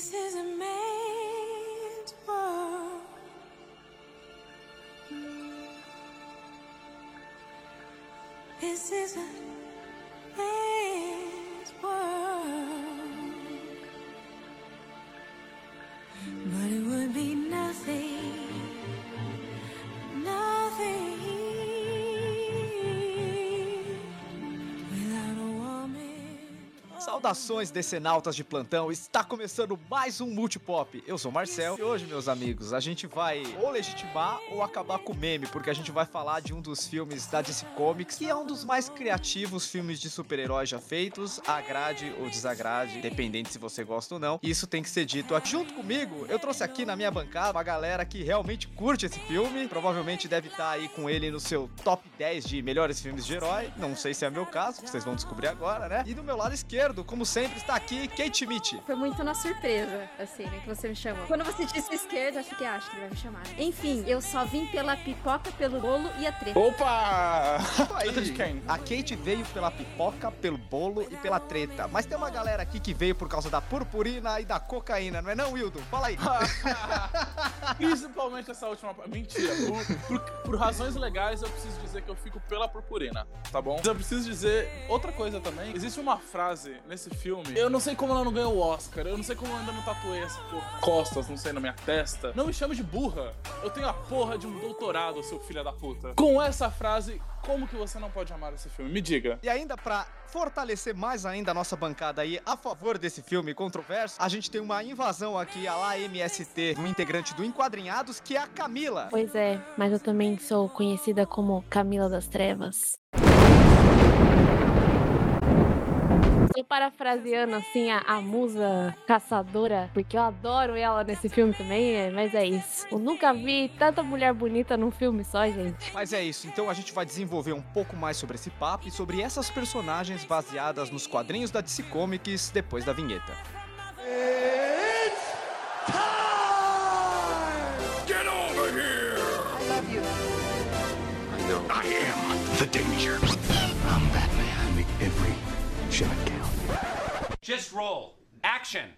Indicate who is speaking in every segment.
Speaker 1: This is a man's world. This is a
Speaker 2: Saudações decenautas de plantão, está começando mais um Multipop. Eu sou o Marcel e hoje, meus amigos, a gente vai ou legitimar ou acabar com o meme, porque a gente vai falar de um dos filmes da DC Comics, que é um dos mais criativos filmes de super-heróis já feitos, agrade ou desagrade, dependente se você gosta ou não. Isso tem que ser dito. Junto comigo, eu trouxe aqui na minha bancada uma galera que realmente curte esse filme, provavelmente deve estar aí com ele no seu top 10 de melhores filmes de herói. Não sei se é meu caso, vocês vão descobrir agora, né? E do meu lado esquerdo, como sempre, está aqui Kate Mitch.
Speaker 3: Foi muito na surpresa, assim, né, que você me chamou. Quando você disse esquerda, eu fiquei, ah, acho que ele vai me chamar. Enfim, eu só vim pela pipoca, pelo bolo e a treta.
Speaker 4: Opa!
Speaker 2: Aí,
Speaker 4: Treta de quem?
Speaker 2: A Kate veio pela pipoca, pelo bolo e pela treta. Mas tem uma galera aqui que veio por causa da purpurina e da cocaína, não é não, Wildo? Fala aí.
Speaker 4: Principalmente essa última. Mentira. Por, por- por razões legais, eu preciso dizer que eu fico pela purpurina, tá bom? Mas eu preciso dizer outra coisa também. Existe uma frase nesse filme. Eu não sei como ela não ganhou o Oscar. Eu não sei como eu ainda não tatuei essa porra. Costas, não sei, na minha testa. Não me chame de burra. Eu tenho a porra de um doutorado, seu filho da puta. Com essa frase, como que você não pode amar esse filme? Me diga.
Speaker 2: E ainda pra fortalecer mais ainda a nossa bancada aí a favor desse filme controverso, a gente tem uma invasão aqui a lá MST, um integrante do Enquadrinhados, que é a Camila.
Speaker 5: Pois é, mas eu também sou conhecida como Camila das Trevas. Tô parafraseando assim a, a musa caçadora, porque eu adoro ela nesse filme também, é, mas é isso. Eu nunca vi tanta mulher bonita num filme só, gente.
Speaker 2: Mas é isso, então a gente vai desenvolver um pouco mais sobre esse papo e sobre essas personagens baseadas nos quadrinhos da DC Comics depois da vinheta.
Speaker 6: Get over here! I love you. I know. I am the danger. I'm Batman. Make every shot count.
Speaker 7: Just roll. Action.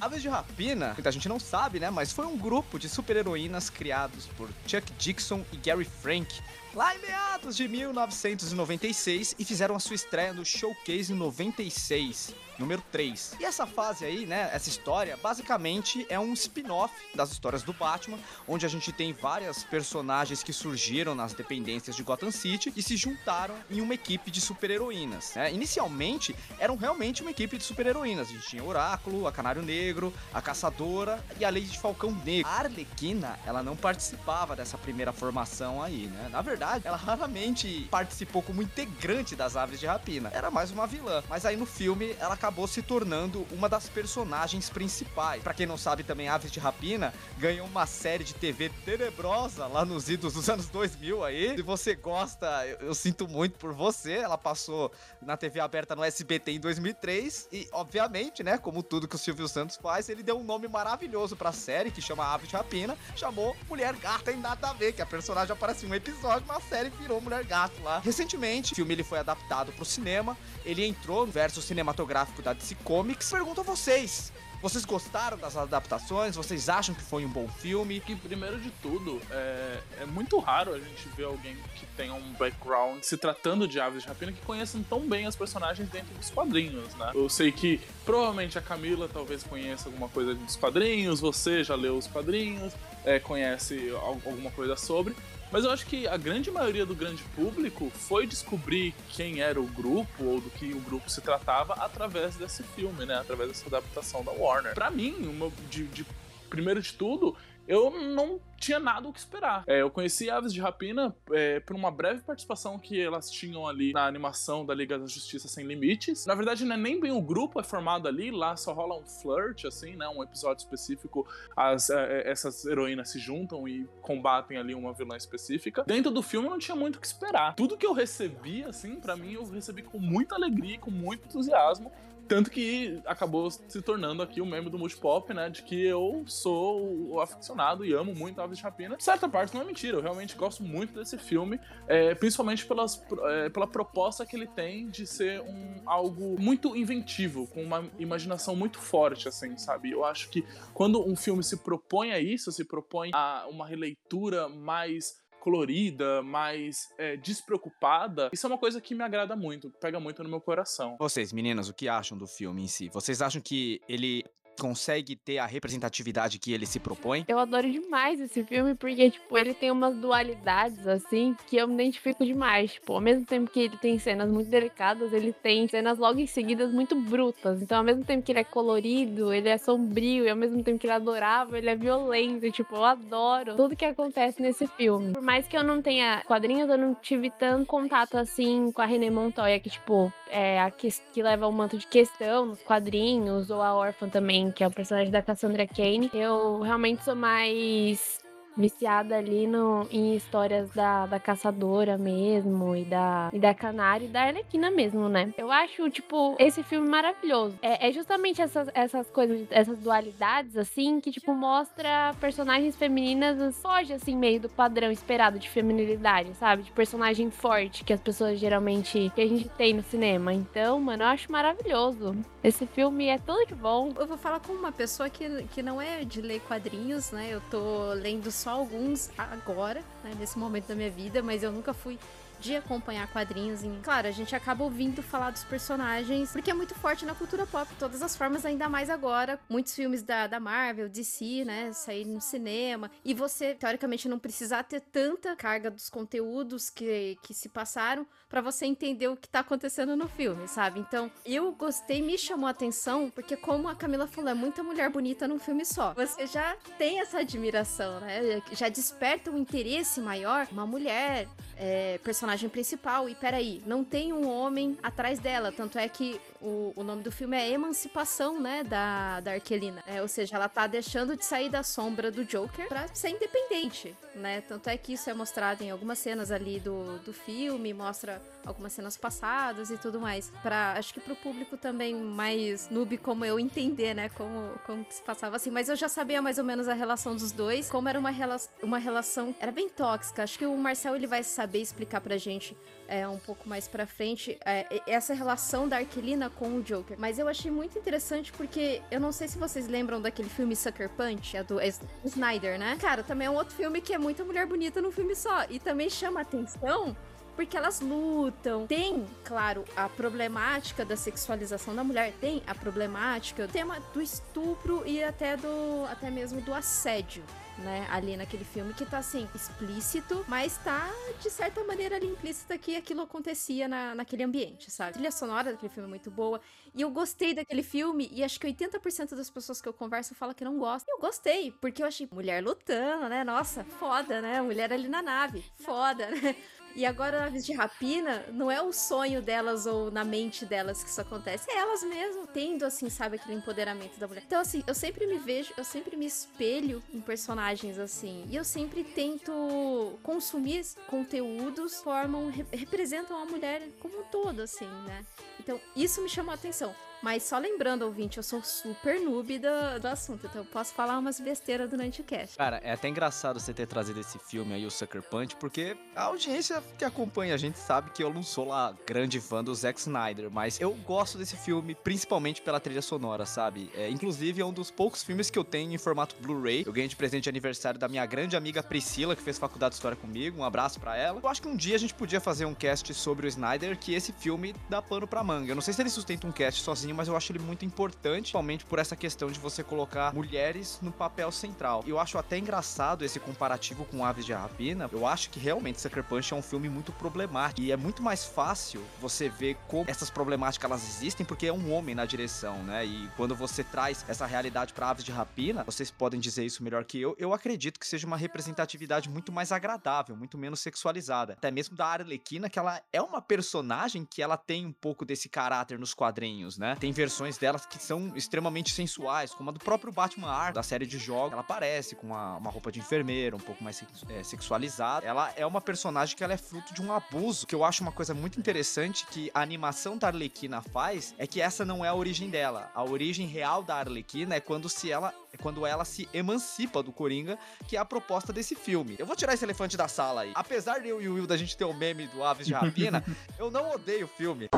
Speaker 2: Aves de Rapina, muita gente não sabe, né? Mas foi um grupo de super-heroínas criados por Chuck Dixon e Gary Frank lá em meados de 1996 e fizeram a sua estreia no Showcase em 96, número 3. E essa fase aí, né? Essa história, basicamente é um spin-off das histórias do Batman, onde a gente tem várias personagens que surgiram nas dependências de Gotham City e se juntaram em uma equipe de super-heroínas. né? Inicialmente, eram realmente uma equipe de super-heroínas. A gente tinha Oráculo, a Canário Negro, a Caçadora e a Lady Falcão Negro. A Arlequina, ela não participava dessa primeira formação aí, né? Na verdade, ela raramente participou como integrante das Aves de Rapina. Era mais uma vilã. Mas aí no filme, ela acabou se tornando uma das personagens principais. Pra quem não sabe também, Aves de Rapina ganhou uma série de TV tenebrosa lá nos idos dos anos 2000 aí. Se você gosta, eu, eu sinto muito por você. Ela passou na TV aberta no SBT em 2003 e, obviamente, né, como tudo que o Silvio Santos faz, ele deu um nome maravilhoso pra série que chama Aves de Rapina, chamou Mulher Gata e nada a ver, que a personagem aparece em um episódio, mas a série virou Mulher Gato lá. Recentemente, o filme ele foi adaptado pro cinema, ele entrou no universo cinematográfico da DC Comics. Pergunto a vocês, vocês gostaram das adaptações? Vocês acham que foi um bom filme?
Speaker 4: que primeiro de tudo é, é muito raro a gente ver alguém que tenha um background se tratando de aves de rapina que conheçam tão bem as personagens dentro dos quadrinhos, né? Eu sei que provavelmente a Camila talvez conheça alguma coisa dos quadrinhos, você já leu os quadrinhos, é, conhece al- alguma coisa sobre. Mas eu acho que a grande maioria do grande público foi descobrir quem era o grupo ou do que o grupo se tratava através desse filme, né? Através dessa adaptação da Warner. Pra mim, uma, de, de- primeiro de tudo, eu não tinha nada o que esperar. É, eu conheci Aves de Rapina é, por uma breve participação que elas tinham ali na animação da Liga da Justiça Sem Limites. Na verdade, não é nem bem o grupo é formado ali, lá só rola um flirt, assim, né? Um episódio específico, as, é, essas heroínas se juntam e combatem ali uma vilã específica. Dentro do filme eu não tinha muito o que esperar. Tudo que eu recebi, assim, pra mim, eu recebi com muita alegria e com muito entusiasmo Tanto que acabou se tornando aqui um meme do Multipop, né? De que eu sou o aficionado e amo muito Aves de Rapina. Certa parte, não é mentira, eu realmente gosto muito desse filme, é, principalmente pelas, é, pela proposta que ele tem de ser um, algo muito inventivo, com uma imaginação muito forte, assim, sabe? Eu acho que quando um filme se propõe a isso, se propõe a uma releitura mais colorida, mais é, despreocupada, isso é uma coisa que me agrada muito, pega muito no meu coração.
Speaker 2: Vocês, meninas, o que acham do filme em si? Vocês acham que ele consegue ter a representatividade que ele se propõe.
Speaker 5: Eu adoro demais esse filme porque, tipo, ele tem umas dualidades, assim, que eu me identifico demais. Tipo, ao mesmo tempo que ele tem cenas muito delicadas, ele tem cenas logo em seguidas muito brutas. Então, ao mesmo tempo que ele é colorido, ele é sombrio, e ao mesmo tempo que ele é adorável, ele é violento. Tipo, eu adoro tudo que acontece nesse filme. Por mais que eu não tenha quadrinhos, eu não tive tanto contato, assim, com a René Montoya, que, tipo, é a que, que leva o manto de questão nos quadrinhos, ou a órfã também, que é o personagem da Cassandra Kane. Eu realmente sou mais viciada ali no, em histórias da, da caçadora mesmo, e da, e da canária e da Arlequina mesmo, né? Eu acho, tipo, esse filme maravilhoso. É, é justamente essas, essas coisas, essas dualidades, assim, que, tipo, mostra personagens femininas, foge, assim, meio do padrão esperado de feminilidade, sabe? De personagem forte que as pessoas geralmente, que a gente tem no cinema. Então, mano, eu acho maravilhoso. Esse filme é tudo de bom.
Speaker 3: Eu vou falar com uma pessoa que, que não é de ler quadrinhos, né? Eu tô lendo só alguns agora, né, nesse momento da minha vida, mas eu nunca fui de acompanhar quadrinhos. Em... Claro, a gente acaba ouvindo falar dos personagens, porque é muito forte na cultura pop, de todas as formas, ainda mais agora. Muitos filmes da, da Marvel, DC, né, sair no cinema. E você, teoricamente, não precisar ter tanta carga dos conteúdos que, que se passaram para você entender o que tá acontecendo no filme, sabe? Então, eu gostei, me chamou a atenção, porque como a Camila falou, é muita mulher bonita num filme só. Você já tem essa admiração, né? Já desperta um interesse maior. Uma mulher, é, personagem principal, e peraí, não tem um homem atrás dela. Tanto é que o, o nome do filme é Emancipação, né? Da, da Arquelina. É, ou seja, ela tá deixando de sair da sombra do Joker pra ser independente, né? Tanto é que isso é mostrado em algumas cenas ali do, do filme, mostra algumas cenas passadas e tudo mais. Pra, acho que pro público também mais noob como eu entender, né? Como, como se passava assim. Mas eu já sabia mais ou menos a relação dos dois, como era uma, rela uma relação. Era bem tóxica. Acho que o Marcel ele vai saber explicar pra gente é, um pouco mais pra frente é, essa relação da Arquelina com o Joker. Mas eu achei muito interessante porque eu não sei se vocês lembram daquele filme Sucker Punch, é do Snyder, né? Cara, também é um outro filme que é muita mulher bonita num filme só. E também chama atenção porque elas lutam. Tem, claro, a problemática da sexualização da mulher, tem a problemática do tema do estupro e até do até mesmo do assédio né, ali naquele filme, que tá assim, explícito, mas tá de certa maneira ali implícita que aquilo acontecia na, naquele ambiente, sabe? A trilha sonora daquele filme é muito boa. E eu gostei daquele filme, e acho que 80% das pessoas que eu converso falam que não gostam. Eu gostei, porque eu achei mulher lutando, né? Nossa, foda, né? Mulher ali na nave, foda, né? E agora, Aves de Rapina, não é o sonho delas ou na mente delas que isso acontece, é elas mesmas tendo, assim, sabe, aquele empoderamento da mulher. Então, assim, eu sempre me vejo, eu sempre me espelho em personagens assim. E eu sempre tento consumir conteúdos que formam, representam a mulher como um todo, assim, né? Então, isso me chamou a atenção. Mas só lembrando, ouvinte, eu sou super noob do, do assunto, então eu posso falar umas besteiras durante o cast.
Speaker 2: Cara, é até engraçado você ter trazido esse filme aí, o Sucker Punch, porque a audiência que acompanha a gente sabe que eu não sou lá grande fã do Zack Snyder, mas eu gosto desse filme principalmente pela trilha sonora, sabe? É, inclusive é um dos poucos filmes que eu tenho em formato Blu-ray. Eu ganhei de presente de aniversário da minha grande amiga Priscila, que fez faculdade de história comigo. Um abraço para ela. Eu acho que um dia a gente podia fazer um cast sobre o Snyder, que esse filme dá pano pra manga. Eu não sei se ele sustenta um cast sozinho mas eu acho ele muito importante, principalmente por essa questão de você colocar mulheres no papel central. Eu acho até engraçado esse comparativo com Aves de Rapina. Eu acho que realmente Sucker Punch é um filme muito problemático e é muito mais fácil você ver como essas problemáticas elas existem porque é um homem na direção, né? E quando você traz essa realidade para Aves de Rapina, vocês podem dizer isso melhor que eu. Eu acredito que seja uma representatividade muito mais agradável, muito menos sexualizada. Até mesmo da Arlequina, que ela é uma personagem que ela tem um pouco desse caráter nos quadrinhos, né? Tem versões delas que são extremamente sensuais, como a do próprio Batman Arkham, da série de jogos. Ela aparece com uma, uma roupa de enfermeira, um pouco mais é, sexualizada. Ela é uma personagem que ela é fruto de um abuso, que eu acho uma coisa muito interessante que a animação da Arlequina faz, é que essa não é a origem dela. A origem real da Arlequina é quando se ela é quando ela se emancipa do Coringa, que é a proposta desse filme. Eu vou tirar esse elefante da sala aí. Apesar de eu e o Will da gente ter o meme do Aves de Rapina, eu não odeio o filme.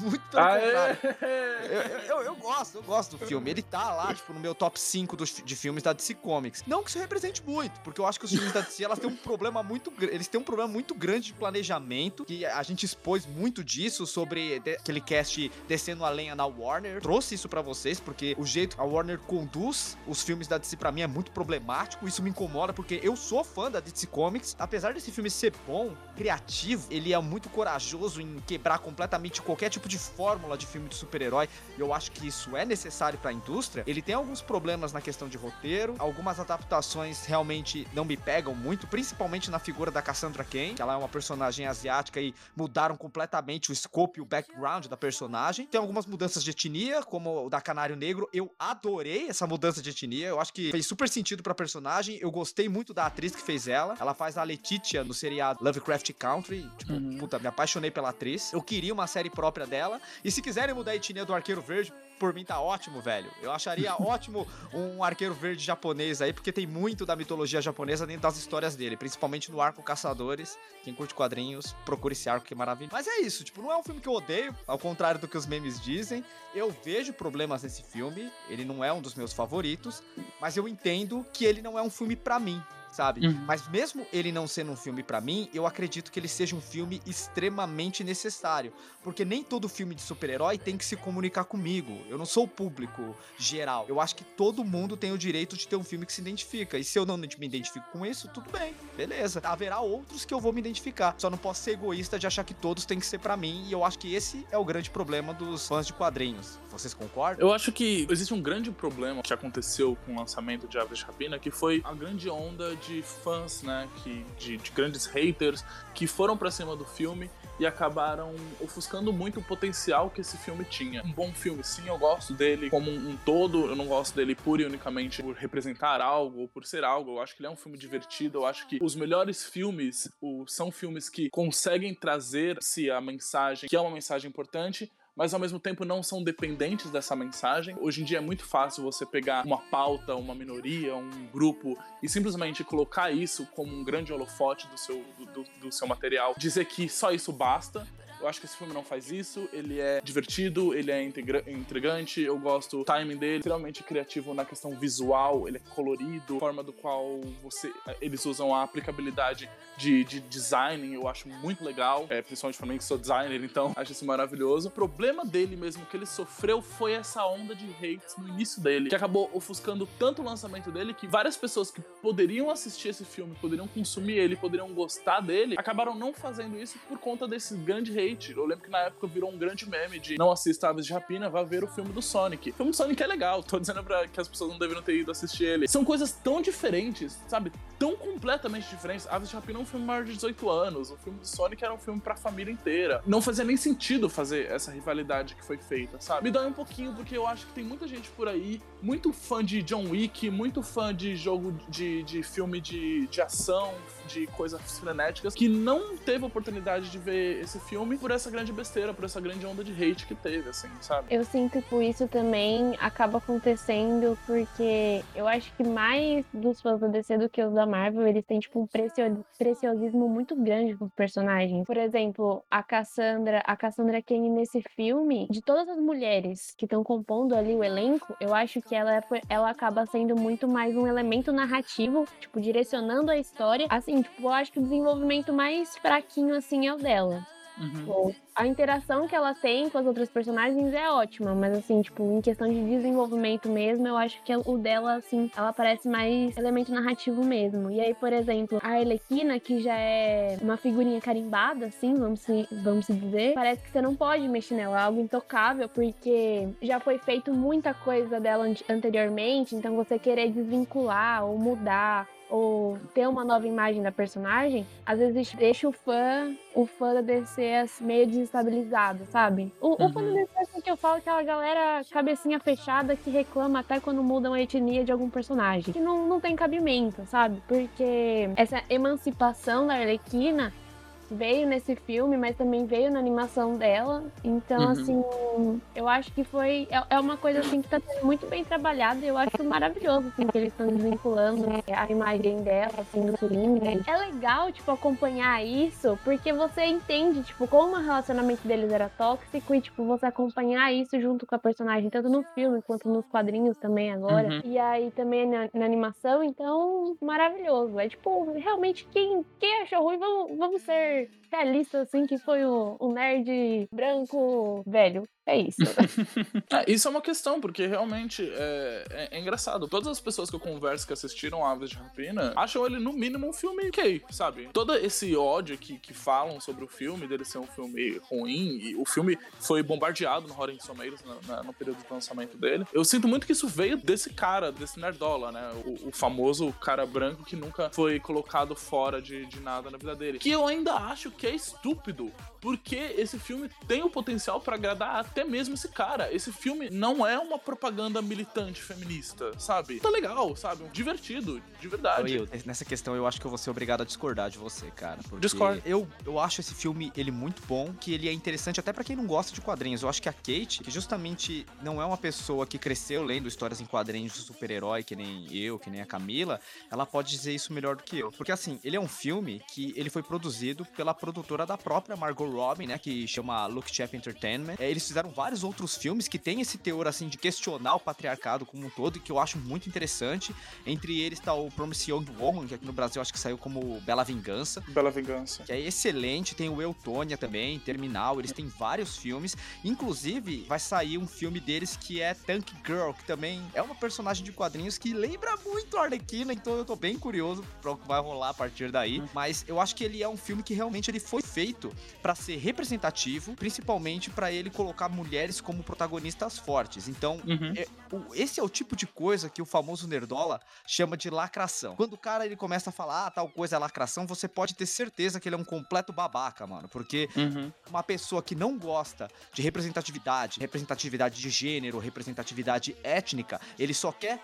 Speaker 2: Muito pelo contrário. Eu, eu, eu gosto, eu gosto do filme. Ele tá lá, tipo, no meu top 5 dos, de filmes da DC Comics. Não que isso represente muito, porque eu acho que os filmes da DC, elas têm um problema muito Eles têm um problema muito grande de planejamento, que a gente expôs muito disso sobre aquele cast Descendo a Lenha na Warner. Trouxe isso pra vocês, porque o jeito que a Warner conduz os filmes da DC pra mim é muito problemático. Isso me incomoda, porque eu sou fã da DC Comics. Apesar desse filme ser bom, criativo, ele é muito corajoso em quebrar completamente qualquer tipo de fórmula de filme de super-herói. E eu acho que isso é necessário pra indústria. Ele tem alguns problemas na questão de roteiro, algumas adaptações realmente não me pegam muito, principalmente na figura da Cassandra Cain, que ela é uma personagem asiática e mudaram completamente o scope e o background da personagem. Tem algumas mudanças de etnia, como o da Canário Negro. Eu adorei essa mudança de etnia. Eu acho que fez super sentido pra personagem. Eu gostei muito da atriz que fez ela. Ela faz a Letitia no seriado Lovecraft Country. Tipo, puta, me apaixonei pela atriz. Eu queria uma série própria dela. E se quiserem mudar a etnia do Arqueiro Verde, por mim tá ótimo, velho. Eu acharia ótimo um arqueiro verde japonês aí, porque tem muito da mitologia japonesa dentro das histórias dele, principalmente no arco Caçadores. Quem curte quadrinhos, procure esse arco que é maravilhoso. Mas é isso, tipo, não é um filme que eu odeio, ao contrário do que os memes dizem. Eu vejo problemas nesse filme, ele não é um dos meus favoritos, mas eu entendo que ele não é um filme pra mim. Sabe?
Speaker 4: Uhum.
Speaker 2: Mas mesmo ele não sendo um filme pra mim, eu acredito que ele seja um filme extremamente necessário. Porque nem todo filme de super-herói tem que se comunicar comigo. Eu não sou o público geral. Eu acho que todo mundo tem o direito de ter um filme que se identifica. E se eu não me identifico com isso, tudo bem, beleza. Haverá outros que eu vou me identificar. Só não posso ser egoísta de achar que todos têm que ser pra mim. E eu acho que esse é o grande problema dos fãs de quadrinhos. Vocês concordam?
Speaker 4: Eu acho que existe um grande problema que aconteceu com o lançamento de Aves Rapina, que foi a grande onda de fãs, né, que, de, de grandes haters que foram pra cima do filme e acabaram ofuscando muito o potencial que esse filme tinha. Um bom filme, sim, eu gosto dele como um, um todo, eu não gosto dele pura e unicamente por representar algo ou por ser algo. Eu acho que ele é um filme divertido, eu acho que os melhores filmes o, são filmes que conseguem trazer-se a mensagem, que é uma mensagem importante, mas ao mesmo tempo não são dependentes dessa mensagem. Hoje em dia é muito fácil você pegar uma pauta, uma minoria, um grupo e simplesmente colocar isso como um grande holofote do seu, do, do- do seu material, dizer que só isso basta. Eu acho que esse filme não faz isso. Ele é divertido, ele é intrigante. Eu gosto do timing dele, extremamente criativo na questão visual. Ele é colorido, a forma do qual você eles usam a aplicabilidade de, de design. Eu acho muito legal, é, principalmente pra mim que sou designer, então acho isso maravilhoso. O problema dele mesmo que ele sofreu foi essa onda de hates no início dele, que acabou ofuscando tanto o lançamento dele que várias pessoas que poderiam assistir esse filme, poderiam consumir ele, poderiam gostar dele, acabaram não fazendo isso por conta desse grande hate. Eu lembro que na época virou um grande meme de não assista Aves de Rapina, vá ver o filme do Sonic. O filme do Sonic é legal, tô dizendo pra que as pessoas não deveriam ter ido assistir ele. São coisas tão diferentes, sabe? Tão completamente diferentes. Aves de Rapina é um filme maior de 18 anos, o filme do Sonic era um filme pra família inteira. Não fazia nem sentido fazer essa rivalidade que foi feita, sabe? Me dói um pouquinho porque eu acho que tem muita gente por aí, muito fã de John Wick, muito fã de jogo de, de filme de, de ação, de coisas frenéticas, que não teve oportunidade de ver esse filme por essa grande besteira, por essa grande onda de hate que teve, assim, sabe?
Speaker 5: Eu sinto que isso também acaba acontecendo porque eu acho que mais dos fãs da DC do que os da Marvel, eles têm, tipo, um precio- preciosismo muito grande com os personagens. Por exemplo, a Cassandra, a Cassandra Cain nesse filme, de todas as mulheres que estão compondo ali o elenco, eu acho que ela, é- ela acaba sendo muito mais um elemento narrativo, tipo, direcionando a história. Assim, tipo, eu acho que o desenvolvimento mais fraquinho, assim, é o dela. Tipo, a interação que ela tem com as outras personagens é ótima, mas assim, tipo, em questão de desenvolvimento mesmo, eu acho que o dela, assim, ela parece mais elemento narrativo mesmo. E aí, por exemplo, a Arlequina, que já é uma figurinha carimbada, assim, vamos se, vamos se dizer, parece que você não pode mexer nela, é algo intocável, porque já foi feito muita coisa dela ante- anteriormente, então você querer desvincular ou mudar ou ter uma nova imagem da personagem, às vezes deixa o fã, o fã da DC meio desestabilizado, sabe? O, o fã da DC assim, que eu falo é aquela galera cabecinha fechada que reclama até quando mudam a etnia de algum personagem. Que não, não tem cabimento, sabe? Porque essa emancipação da Arlequina veio nesse filme, mas também veio na animação dela. Então,
Speaker 4: Uhum.
Speaker 5: assim, eu acho que foi. É, é uma coisa assim que tá sendo muito bem trabalhada e eu acho maravilhoso, assim, que eles estão desvinculando a imagem dela, assim, do Coringa. É legal, tipo, acompanhar isso, porque você entende, tipo, como o relacionamento deles era tóxico e, tipo, você acompanhar isso junto com a personagem, tanto no filme quanto nos quadrinhos também agora.
Speaker 4: Uhum.
Speaker 5: E aí também na, na animação, então, maravilhoso. É tipo, realmente, quem, quem achou ruim, vamos, vamos ser realistas, assim, que foi o, o nerd branco velho. É isso.
Speaker 4: É, isso é uma questão, porque realmente é, é- é engraçado. Todas as pessoas que eu converso que assistiram Aves de Rapina acham ele, no mínimo, um filme ok, sabe? Todo esse ódio que, que falam sobre o filme, dele ser um filme ruim, e o filme foi bombardeado no Rotten Tomatoes na- na- no período de lançamento dele. Eu sinto muito que isso veio desse cara, desse nerdola, né? O, o famoso cara branco que nunca foi colocado fora de, de nada na vida dele. Que eu ainda acho que é estúpido, porque esse filme tem o potencial pra agradar até mesmo esse cara. Esse filme não é uma propaganda militante feminista, sabe? Tá legal, sabe? Divertido, de verdade.
Speaker 2: Eu, nessa questão eu acho que eu vou ser obrigado a discordar de você, cara. Porque
Speaker 4: Discordo.
Speaker 2: Eu, eu acho esse filme ele muito bom, que ele é interessante até pra quem não gosta de quadrinhos. Eu acho que a Kate, que justamente não é uma pessoa que cresceu lendo histórias em quadrinhos de super-herói, que nem eu, que nem a Camila, ela pode dizer isso melhor do que eu. Porque assim, ele é um filme que ele foi produzido pela produtora da própria Margot Robbie, né, que chama Look Chap Entertainment. É, eles fizeram vários outros filmes que tem esse teor assim de questionar o patriarcado como um todo, e que eu acho muito interessante. Entre eles tá o Promise Young Woman, que aqui no Brasil acho que saiu como Bela Vingança.
Speaker 4: Bela Vingança.
Speaker 2: Que é excelente, tem o Eutônia também, Terminal, eles têm vários filmes. Inclusive, vai sair um filme deles que é Tank Girl, que também é uma personagem de quadrinhos que lembra muito a Arlequina, então eu tô bem curioso para o que vai rolar a partir daí. Mas eu acho que ele é um filme que realmente ele foi feito para ser representativo, principalmente para ele colocar mulheres como protagonistas fortes. Então,
Speaker 4: Uhum.
Speaker 2: Esse é o tipo de coisa que o famoso nerdola chama de lacração. Quando o cara ele começa a falar, ah, tal coisa é lacração, você pode ter certeza que ele é um completo babaca, mano. Porque
Speaker 4: Uhum.
Speaker 2: uma pessoa que não gosta de representatividade, representatividade de gênero, representatividade étnica, ele só quer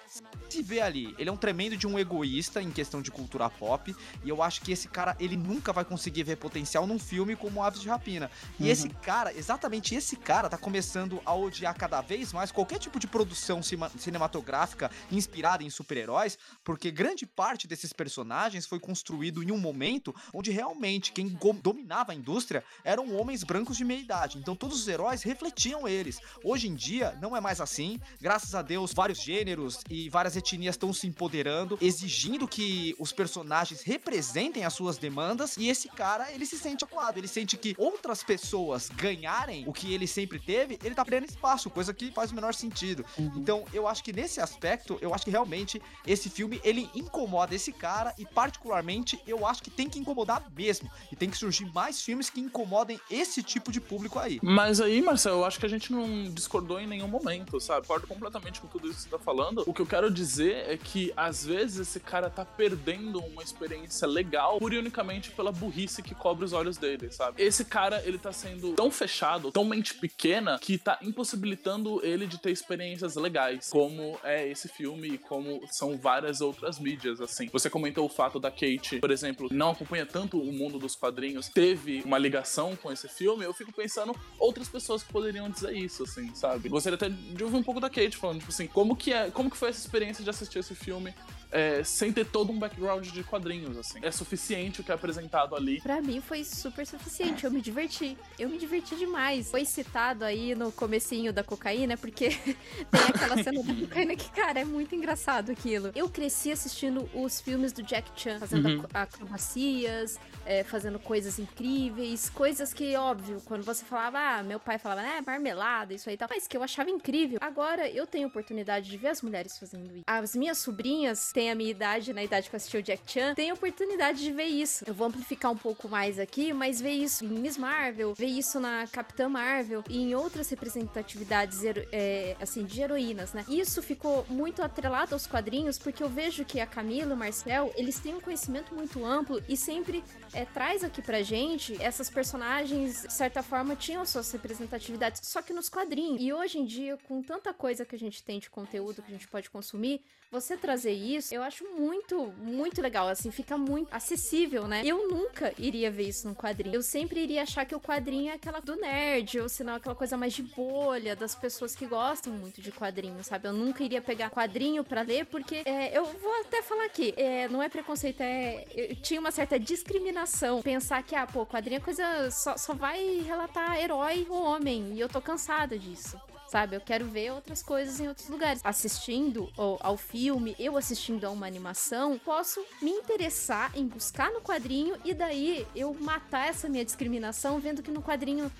Speaker 2: se ver ali. Ele é um tremendo de um egoísta em questão de cultura pop, e eu acho que esse cara, ele nunca vai conseguir ver potencial num filme como Aves de Rapina. E
Speaker 4: Uhum.
Speaker 2: esse cara, exatamente esse cara, tá começando a odiar cada vez mais qualquer tipo de produção cima- cinematográfica inspirada em super-heróis, porque grande parte desses personagens foi construído em um momento onde realmente quem dominava a indústria eram homens brancos de meia idade. Então todos os heróis refletiam eles. Hoje em dia não é mais assim. Graças a Deus, vários gêneros e várias etnias estão se empoderando, exigindo que os personagens representem as suas demandas. E esse cara, ele se sente acuado. Ele sente que outras pessoas ganharem o que ele sempre teve, ele tá perdendo espaço, coisa que faz o menor sentido. Então, eu acho que nesse aspecto, eu acho que realmente esse filme ele incomoda esse cara e particularmente eu acho que tem que incomodar mesmo. E tem que surgir mais filmes que incomodem esse tipo de público aí.
Speaker 4: Mas aí, Marcelo, eu acho que a gente não discordou em nenhum momento, sabe? Concordo completamente com tudo isso que você tá falando. O que eu quero dizer é que, às vezes, esse cara tá perdendo uma experiência legal e unicamente pela burrice que cobre os olhos dele, sabe? Esse cara, ele tá sendo tão fechado, tão mente pequena, que tá impossibilitando ele de ter experiências legais, como é esse filme e como são várias outras mídias, assim. Você comentou o fato da Kate, por exemplo, não acompanha tanto o mundo dos quadrinhos, teve uma ligação com esse filme, eu fico pensando outras pessoas que poderiam dizer isso, assim, sabe? Gostaria até de ouvir um pouco da Kate falando, tipo assim, como que é, como que foi essa experiência de assistir esse filme é, sem ter todo um background de quadrinhos, assim? É suficiente o que é apresentado ali?
Speaker 3: Pra mim foi super suficiente, eu me diverti. Eu me diverti demais. Foi citado aí no comecinho da cocaína, porque tem aquela cena da cocaína que, cara, é muito engraçado aquilo. Eu cresci assistindo os filmes do Jack Chan, fazendo
Speaker 4: Uhum.
Speaker 3: acro- acrobacias, é, fazendo coisas incríveis, coisas que, óbvio, quando você falava, ah, meu pai falava, é, marmelada, isso aí e tal, mas que eu achava incrível. Agora eu tenho oportunidade de ver as mulheres fazendo isso. As minhas sobrinhas têm a minha idade, na idade que eu assisti o Jack Chan, têm a oportunidade de ver isso. Eu vou amplificar um pouco mais aqui, mas ver isso em Miss Marvel, ver isso na Capitã Marvel e em outras representatividades é, assim, de heroínas, né? Isso ficou muito atrelado aos quadrinhos, porque eu vejo que a Camila e o Marcel, eles têm um conhecimento muito amplo e sempre é, traz aqui pra gente essas personagens, de certa forma, tinham suas representatividades, só que nos quadrinhos. E hoje em dia, com tanta coisa que a gente tem de conteúdo que a gente pode consumir, você trazer isso, eu acho muito, muito legal, assim, fica muito acessível, né? Eu nunca iria ver isso no quadrinho. Eu sempre iria achar que o quadrinho é aquela do nerd, ou senão aquela coisa mais de bolha, das pessoas que gostam muito de quadrinhos, sabe? Eu nunca iria pegar quadrinho para ler, porque é, eu vou até falar aqui, é, não é preconceito, é. Eu tinha uma certa discriminação. Pensar que, ah, pô, quadrinho é coisa. Só, só vai relatar herói ou homem, e eu tô cansada disso sabe? Eu quero ver outras coisas em outros lugares. Assistindo ao, ao filme, eu assistindo a uma animação, posso me interessar em buscar no quadrinho e daí eu matar essa minha discriminação vendo que no quadrinho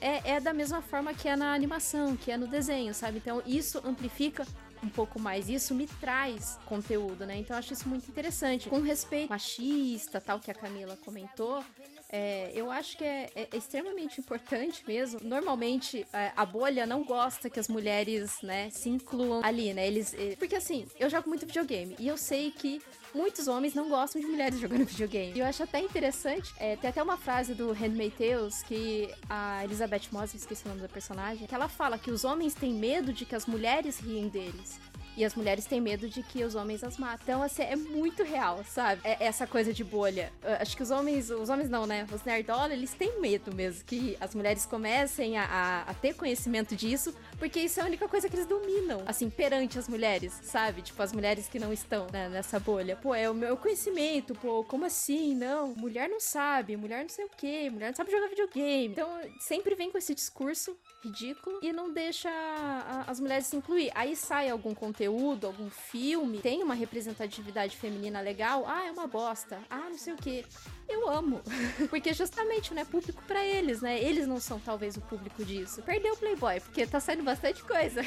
Speaker 3: é, é, da mesma forma que é na animação, que é no desenho, sabe? Então isso amplifica um pouco mais isso, me traz conteúdo, né? Então eu acho isso muito interessante. Com respeito machista, tal, que a Camila comentou, é, eu acho que é, é, extremamente importante mesmo. Normalmente, é, a bolha não gosta que as mulheres, né, se incluam ali, né? Eles, é, porque assim, eu jogo muito videogame e eu sei que muitos homens não gostam de mulheres jogando videogame. E eu acho até interessante, é, tem até uma frase do Handmaid Tales que a Elizabeth Moss, esqueci o nome da personagem, que ela fala que os homens têm medo de que as mulheres riem deles. E as mulheres têm medo de que os homens as matem. Então, assim, é muito real, sabe? É essa coisa de bolha. Eu acho que os homens, os homens não, né? Os nerdola, eles têm medo mesmo que as mulheres comecem a, a, a, ter conhecimento disso, porque isso é a única coisa que eles dominam, assim, perante as mulheres, sabe? Tipo, as mulheres que não estão né, nessa bolha. Pô, é o meu conhecimento, pô, como assim? Não, mulher não sabe, mulher não sei o quê, mulher não sabe jogar videogame. Então, sempre vem com esse discurso ridículo e não deixa a, as mulheres se incluir. Aí sai algum conteúdo, algum filme, tem uma representatividade feminina legal, ah, é uma bosta, ah, não sei o que. Eu amo. porque justamente, né, público para eles, né? Eles não são talvez o público disso. Perdeu o Playboy, porque tá saindo bastante coisa.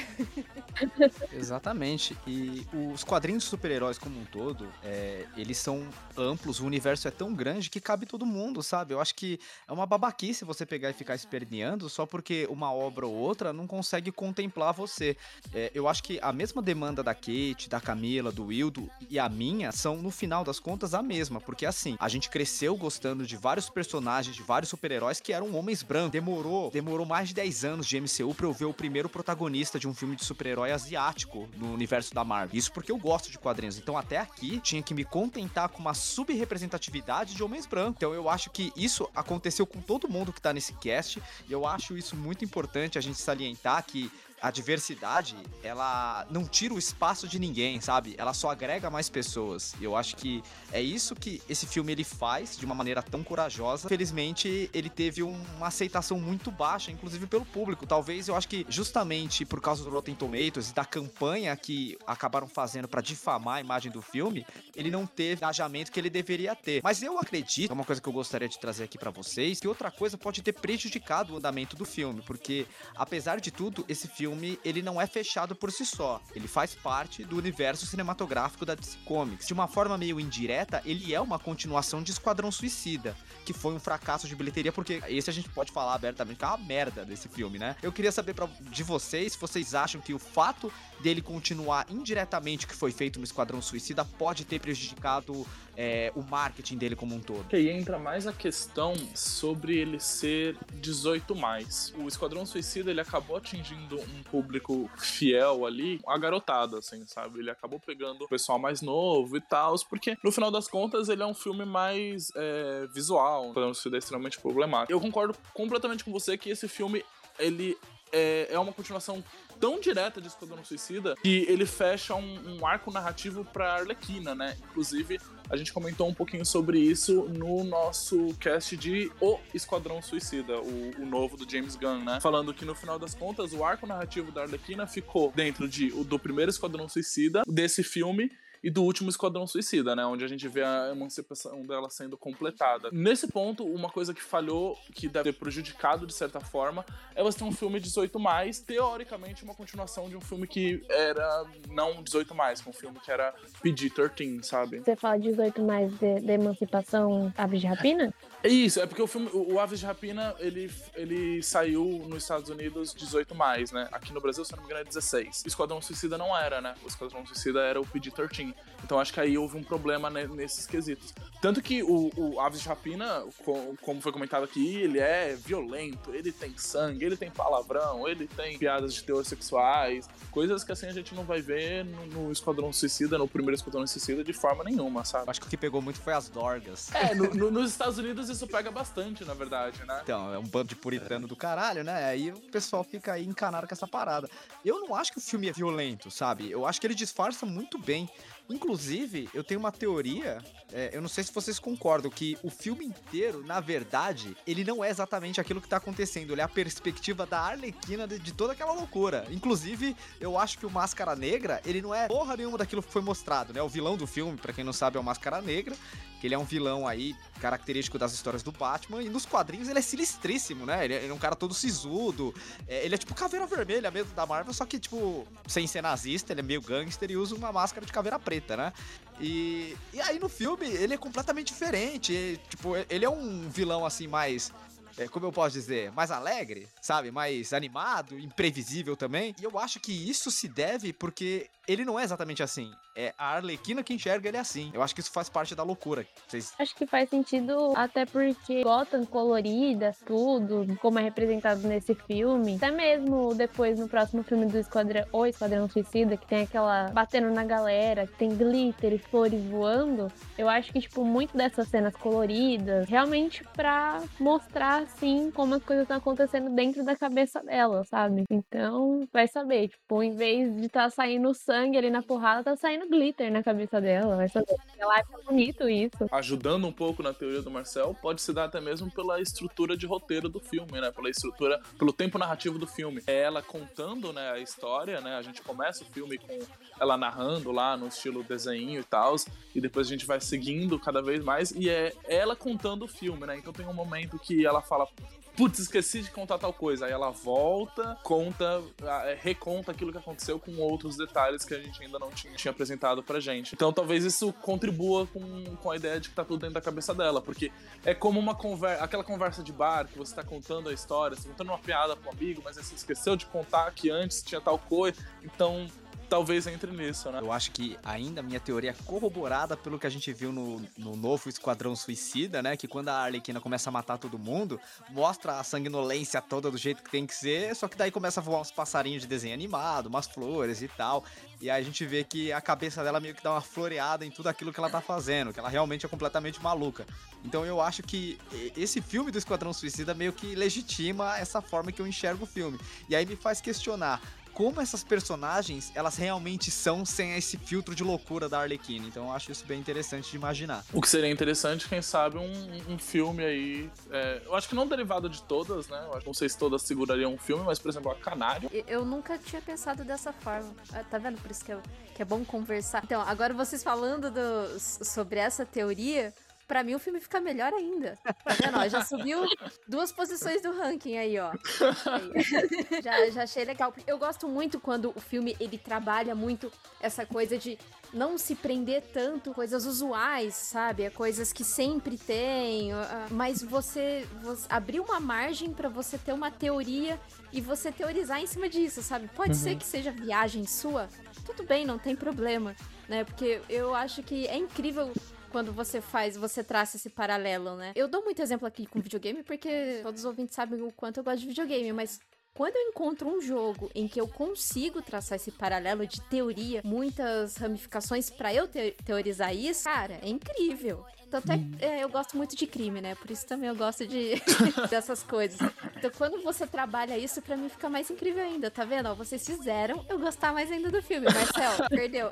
Speaker 2: Exatamente. E os quadrinhos de super-heróis como um todo, é, eles são amplos, o universo é tão grande que cabe todo mundo, sabe? Eu acho que é uma babaquice você pegar e ficar esperneando só porque uma obra ou outra não consegue contemplar você. É, eu acho que a mesma demanda da Kate, da Camila, do Wildo e a minha são, no final das contas, a mesma. Porque assim, a gente cresceu gostando de vários personagens, de vários super-heróis que eram homens brancos. Demorou, demorou mais de 10 anos de MCU pra eu ver o primeiro protagonista de um filme de super-herói asiático no universo da Marvel. Isso porque eu gosto de quadrinhos. Então, até aqui, tinha que me contentar com uma subrepresentatividade de homens brancos. Então, eu acho que isso aconteceu com todo mundo que tá nesse cast. E eu acho isso muito importante importante a gente salientar que a diversidade, ela não tira o espaço de ninguém, sabe? Ela só agrega mais pessoas. E eu acho que é isso que esse filme ele faz de uma maneira tão corajosa. Felizmente, ele teve uma aceitação muito baixa, inclusive pelo público. Talvez eu acho que justamente por causa do Rotten Tomatoes e da campanha que acabaram fazendo para difamar a imagem do filme, ele não teve engajamento que ele deveria ter. Mas eu acredito, é uma coisa que eu gostaria de trazer aqui para vocês, que outra coisa pode ter prejudicado o andamento do filme, porque apesar de tudo, esse filme filme ele não é fechado por si só. Ele faz parte do universo cinematográfico da DC Comics. De uma forma meio indireta, ele é uma continuação de Esquadrão Suicida, que foi um fracasso de bilheteria, porque esse a gente pode falar abertamente que é uma merda desse filme, né? Eu queria saber pra, de vocês se vocês acham que o fato dele continuar indiretamente o que foi feito no Esquadrão Suicida pode ter prejudicado é, o marketing dele como um todo.
Speaker 4: E aí entra mais a questão sobre ele ser 18 mais. O Esquadrão Suicida ele acabou atingindo um público fiel ali, a garotada, assim, sabe? Ele acabou pegando o pessoal mais novo e tal, porque no final das contas ele é um filme mais é, visual, o Esquadrão Suicida é extremamente problemático. Eu concordo completamente com você que esse filme ele é, é uma continuação tão direta de Esquadrão Suicida que ele fecha um, um arco narrativo pra Arlequina, né? Inclusive, a gente comentou um pouquinho sobre isso no nosso cast de O Esquadrão Suicida, o, o novo do James Gunn, né? Falando que no final das contas, o arco narrativo da Arlequina ficou dentro de, do primeiro Esquadrão Suicida, desse filme, e do último Esquadrão Suicida, né? Onde a gente vê a emancipação dela sendo completada. Nesse ponto, uma coisa que falhou, que deve ter prejudicado de certa forma, é você ter um filme 18 mais, teoricamente uma continuação de um filme que era não 18 mais, que um filme que era PG-13, sabe?
Speaker 5: Você fala 18 mais de, de emancipação Aves de Rapina?
Speaker 4: É isso, é porque o filme, o Aves de Rapina, ele, ele saiu nos Estados Unidos 18 mais, né? Aqui no Brasil, se não me engano, é 16. O Esquadrão Suicida não era, né? O Esquadrão Suicida era o PG-13. Então acho que aí houve um problema ne- nesses quesitos. Tanto que o, o Aves de Rapina, co- como foi comentado aqui, ele é violento, ele tem sangue, ele tem palavrão, ele tem piadas de teor sexuais, coisas que assim a gente não vai ver no, no Esquadrão Suicida, no primeiro Esquadrão Suicida, de forma nenhuma, sabe?
Speaker 2: Acho que o que pegou muito foi as dorgas.
Speaker 4: É, no- no- nos Estados Unidos isso pega bastante, na verdade, né?
Speaker 2: Então, é um bando de puritano do caralho, né? Aí o pessoal fica aí encanado com essa parada. Eu não acho que o filme é violento, sabe? Eu acho que ele disfarça muito bem. Inclusive, eu tenho uma teoria, é, eu não sei se vocês concordam, que o filme inteiro, na verdade, ele não é exatamente aquilo que tá acontecendo. Ele é a perspectiva da Arlequina de, de toda aquela loucura. Inclusive, eu acho que o Máscara Negra, ele não é porra nenhuma daquilo que foi mostrado, né? O vilão do filme, pra quem não sabe, é o Máscara Negra, que ele é um vilão aí característico das histórias do Batman, e nos quadrinhos ele é sinistríssimo, né? Ele é, ele é um cara todo sisudo, é, ele é tipo caveira vermelha mesmo da Marvel, só que, tipo, sem ser nazista, ele é meio gangster e usa uma máscara de caveira preta, né? E, e aí no filme ele é completamente diferente, e, tipo, ele é um vilão assim mais. é, como eu posso dizer, mais alegre, sabe? Mais animado, imprevisível também. E eu acho que isso se deve porque ele não é exatamente assim. É a Arlequina que enxerga ele assim. Eu acho que isso faz parte da loucura. Vocês
Speaker 5: Acho que faz sentido até porque Gotham colorida, tudo, como é representado nesse filme. Até mesmo depois no próximo filme do Esquadrão, ou Esquadrão Suicida, que tem aquela batendo na galera, que tem glitter e flores voando. Eu acho que, tipo, muito dessas cenas coloridas, realmente pra mostrar, assim, como as coisas estão acontecendo dentro da cabeça dela, sabe? Então, vai saber, tipo, em vez de tá saindo sangue ali na porrada, tá saindo glitter na cabeça dela. Vai saber. Ela acha bonito isso.
Speaker 4: ajudando um pouco na teoria do Marcel, pode se dar até mesmo pela estrutura de roteiro do filme, né? Pela estrutura, pelo tempo narrativo do filme. É ela contando, né, a história, né? A gente começa o filme com ela narrando lá no estilo desenho e tal, e depois a gente vai seguindo cada vez mais e é ela contando o filme, né? Então tem um momento que ela fala Putz, esqueci de contar tal coisa. Aí ela volta, conta, ah, é, reconta aquilo que aconteceu com outros detalhes que a gente ainda não tinha, tinha apresentado pra gente. Então talvez isso contribua com, com a ideia de que tá tudo dentro da cabeça dela, porque é como uma conversa, aquela conversa de bar que você tá contando a história, você tá contando uma piada pro amigo, mas você esqueceu de contar que antes tinha tal coisa. Então talvez entre nisso, né?
Speaker 2: Eu acho que ainda a minha teoria é corroborada pelo que a gente viu no, no novo Esquadrão Suicida, né? Que quando a Arlequina começa a matar todo mundo, mostra a sanguinolência toda do jeito que tem que ser, só que daí começa a voar uns passarinhos de desenho animado, umas flores e tal. E aí a gente vê que a cabeça dela meio que dá uma floreada em tudo aquilo que ela tá fazendo, que ela realmente é completamente maluca. Então eu acho que esse filme do Esquadrão Suicida meio que legitima essa forma que eu enxergo o filme. E aí me faz questionar como essas personagens elas realmente são sem esse filtro de loucura da Arlequina. Então eu acho isso bem interessante de imaginar.
Speaker 4: O que seria interessante, quem sabe, um, um filme aí. é, eu acho que não derivado de todas, né? Eu acho- não sei se todas segurariam um filme, mas, por exemplo, a Canário.
Speaker 3: Eu- nunca tinha pensado dessa forma. Ah, Tá vendo? Por isso que, eu- que é bom conversar. Então, agora vocês falando do- sobre essa teoria, pra mim o filme fica melhor ainda. Tá vendo? Ó, já subiu duas posições do ranking aí, ó. Aí. já, já achei legal. Eu gosto muito quando o filme ele trabalha muito essa coisa de não se prender tanto coisas usuais, sabe? É coisas que sempre tem, ah, mas você, você abrir uma margem pra você ter uma teoria e você teorizar em cima disso, sabe? Pode ser que seja viagem sua, tudo bem, não tem problema, né? Porque eu acho que é incrível quando você faz, você traça esse paralelo, né? Eu dou muito exemplo aqui com videogame porque todos os ouvintes sabem o quanto eu gosto de videogame, mas quando eu encontro um jogo em que eu consigo traçar esse paralelo de teoria, muitas ramificações pra eu te- teorizar isso, cara, é incrível. Tanto é, é, eu gosto muito de crime, né? Por isso também eu gosto de dessas coisas. Então, quando você trabalha isso, pra mim fica mais incrível ainda, tá vendo? Ó, vocês fizeram eu gostar mais ainda do filme. Marcel, perdeu.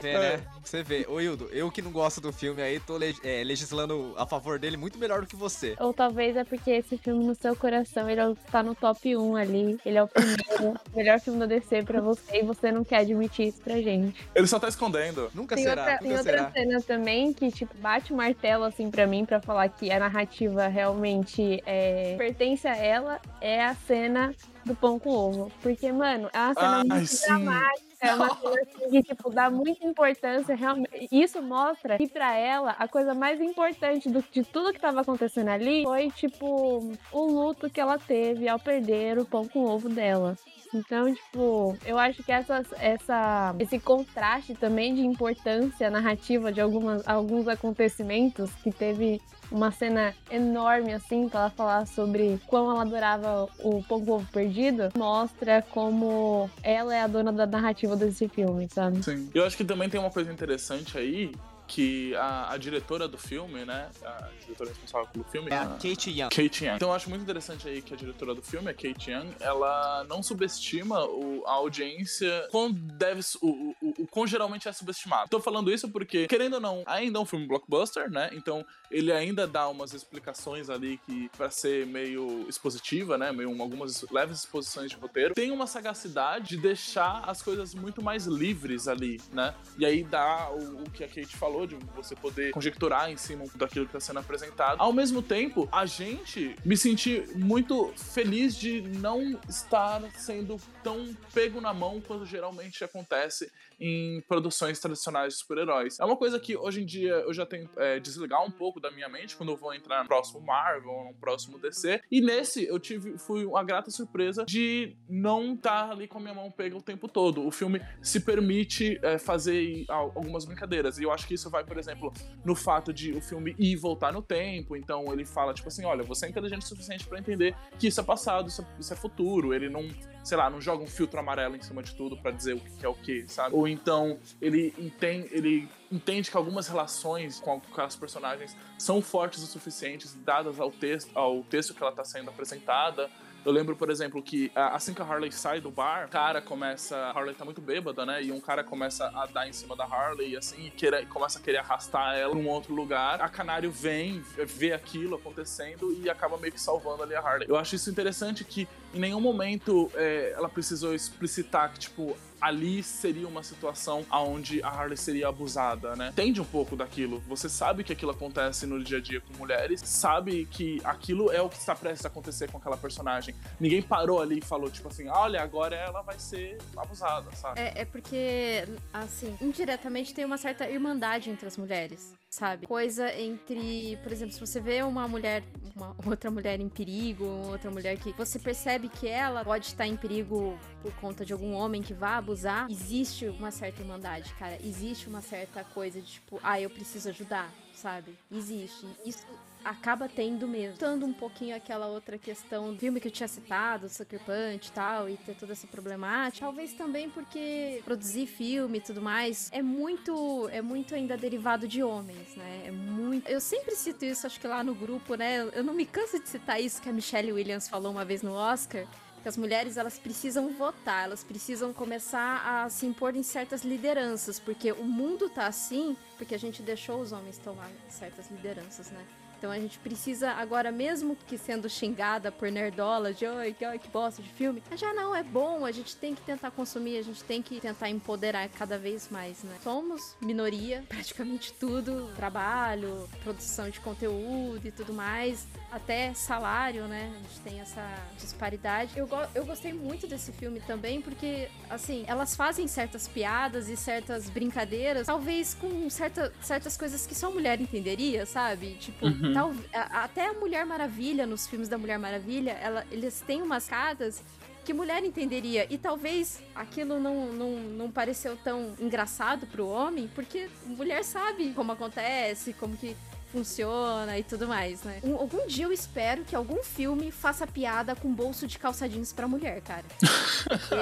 Speaker 2: Vê, né? Você vê. Ô, Hildo, eu que não gosto do filme aí, tô le- é, legislando a favor dele muito melhor do que você.
Speaker 5: Ou talvez é porque esse filme no seu coração, ele é tá no top 1 ali. Ele é o primeiro, melhor filme da DC pra você e você não quer admitir isso pra gente.
Speaker 4: Ele só tá escondendo.
Speaker 2: Nunca
Speaker 5: Tem
Speaker 2: será,
Speaker 5: outra, tem
Speaker 2: nunca
Speaker 5: outra
Speaker 2: será.
Speaker 5: cena também que, tipo, bate o martelo, assim, pra mim, pra falar que a narrativa realmente é, pertence a ela, é a cena do pão com ovo. Porque, mano, é uma cena
Speaker 4: Ai,
Speaker 5: muito
Speaker 4: sim.
Speaker 5: dramática. É uma cena assim, que, tipo, dá muita importância. Realmente. Isso mostra que pra ela, a coisa mais importante do, de tudo que tava acontecendo ali foi, tipo, o luto que ela teve ao perder o pão com ovo dela. Então, tipo, eu acho que essa, essa, esse contraste também de importância narrativa de algumas, alguns acontecimentos, que teve uma cena enorme, assim, pra ela falar sobre como ela adorava o Pão com Ovo Perdido, mostra como ela é a dona da narrativa desse filme, sabe?
Speaker 4: Sim. Eu acho que também tem uma coisa interessante aí, que a, a diretora do filme, né? A diretora responsável pelo filme.
Speaker 2: É a Kate Young.
Speaker 4: Kate Young. Então eu acho muito interessante aí que a diretora do filme, a Kate Young, ela não subestima o- a audiência quão deve o, o, o quão geralmente é subestimado. Tô falando isso porque, querendo ou não, ainda é um filme blockbuster, né? Então ele ainda dá umas explicações ali que para ser meio expositiva, né? Meio um- algumas leves exposições de roteiro. Tem uma sagacidade de deixar as coisas muito mais livres ali, né? E aí dá o, o que a Kate falou de você poder conjecturar em cima daquilo que está sendo apresentado. Ao mesmo tempo, a gente me senti muito feliz de não estar sendo tão pego na mão quanto geralmente acontece em produções tradicionais de super-heróis. É uma coisa que hoje em dia eu já tenho é, desligar um pouco da minha mente quando eu vou entrar no próximo Marvel ou no próximo DC. E nesse eu tive fui uma grata surpresa de não estar ali com a minha mão pega o tempo todo. O filme se permite é, fazer al- algumas brincadeiras. E eu acho que isso vai, por exemplo, no fato de o filme ir e voltar no tempo. Então ele fala, tipo assim, olha, você é inteligente o suficiente pra entender que isso é passado, isso é, isso é futuro. Ele não, sei lá, não joga um filtro amarelo em cima de tudo pra dizer o que é o que, sabe? Ou então ele entende, ele entende que algumas relações com aquelas personagens são fortes o suficientes, dadas ao texto, ao texto que ela tá sendo apresentada. Eu lembro, por exemplo, que ah, assim que a Harley sai do bar, o cara começa. A Harley tá muito bêbada, né? E um cara começa a dar em cima da Harley assim, e queira- começa a querer arrastar ela pra um outro lugar. A Canário vem, vê aquilo acontecendo e acaba meio que salvando ali a Harley. Eu acho isso interessante que em nenhum momento é, ela precisou explicitar que, tipo, ali seria uma situação onde a Harley seria abusada, né? Entende um pouco daquilo. Você sabe que aquilo acontece no dia a dia com mulheres, sabe que aquilo é o que está prestes a acontecer com aquela personagem. Ninguém parou ali e falou, tipo assim, olha, agora ela vai ser abusada, sabe?
Speaker 3: É, é porque, assim, indiretamente tem uma certa irmandade entre as mulheres, sabe? Coisa entre, por exemplo, se você vê uma mulher, uma outra mulher em perigo, outra mulher que você percebe que ela pode estar em perigo por conta de algum homem que vá abusar, existe uma certa irmandade, cara. Existe uma certa coisa de tipo, ah, eu preciso ajudar, sabe? Existe. Isso acaba tendo mesmo. Tando um pouquinho aquela outra questão do filme que eu tinha citado, do Sucker Punch e tal, e ter toda essa problemática. Talvez também porque produzir filme e tudo mais é muito, é muito ainda derivado de homens, né? É muito. Eu sempre cito isso, acho que lá no grupo, né? Eu não me canso de citar isso que a Michelle Williams falou uma vez no Oscar. Que as mulheres elas precisam votar, elas precisam começar a se impor em certas lideranças, porque o mundo tá assim porque a gente deixou os homens tomar certas lideranças, né? Então a gente precisa, agora mesmo que sendo xingada por nerdola, de oi, que, que bosta de filme, já não, é bom, a gente tem que tentar consumir, a gente tem que tentar empoderar cada vez mais, né? Somos minoria, praticamente tudo, trabalho, produção de conteúdo e tudo mais, até salário, né? A gente tem essa disparidade. Eu, go- eu gostei muito desse filme também, porque, assim, elas fazem certas piadas e certas brincadeiras, talvez com certa, certas coisas que só mulher entenderia, sabe? Tipo,
Speaker 4: Uhum.
Speaker 3: Tal, a- até a Mulher Maravilha, nos filmes da Mulher Maravilha, ela, eles têm umas cartas que mulher entenderia. E talvez aquilo não, não, não pareceu tão engraçado pro homem, porque mulher sabe como acontece, como que funciona e tudo mais, né? Um- algum dia eu espero que algum filme faça piada com bolso de calça jeans pra mulher, cara.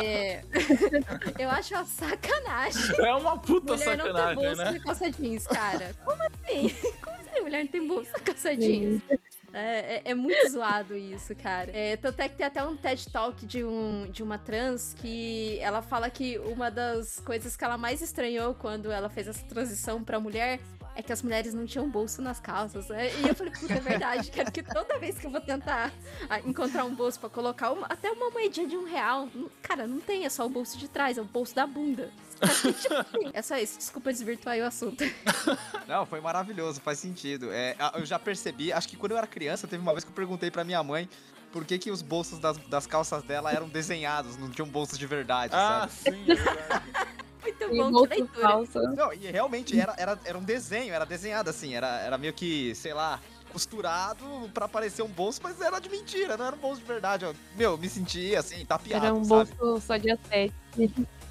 Speaker 3: É... eu acho uma sacanagem.
Speaker 4: É uma puta
Speaker 3: mulher não ter
Speaker 4: sacanagem,
Speaker 3: bolso
Speaker 4: né?
Speaker 3: de calça jeans, cara. Como assim? Como assim mulher não tem bolso de calça jeans? É, é, é muito zoado isso, cara. É, tanto é que tem até um TED Talk de, um, de uma trans que ela fala que uma das coisas que ela mais estranhou quando ela fez essa transição pra mulher é que as mulheres não tinham bolso nas calças. Né? E eu falei, puta, é verdade, cara, que toda vez que eu vou tentar ah, encontrar um bolso pra colocar uma- até uma moedinha de um real, cara, não tem, é só o bolso de trás, é o bolso da bunda. É só isso, desculpa desvirtuar aí o assunto.
Speaker 2: Não, foi maravilhoso, faz sentido. É, eu já percebi, acho que quando eu era criança, teve uma vez que eu perguntei pra minha mãe por que, que os bolsos das, das calças dela eram desenhados, não tinham bolsos de verdade,
Speaker 4: Ah,
Speaker 2: sabe?
Speaker 4: sim, é verdade.
Speaker 3: Muito bom, que leitura.
Speaker 2: Não, e realmente era, era, era um desenho, era desenhado assim, era, era meio que, sei lá, costurado pra parecer um bolso, mas era de mentira, não era um bolso de verdade. ó. Meu, me senti assim, tapeado,
Speaker 5: Era um
Speaker 2: sabe?
Speaker 5: bolso só dia 7.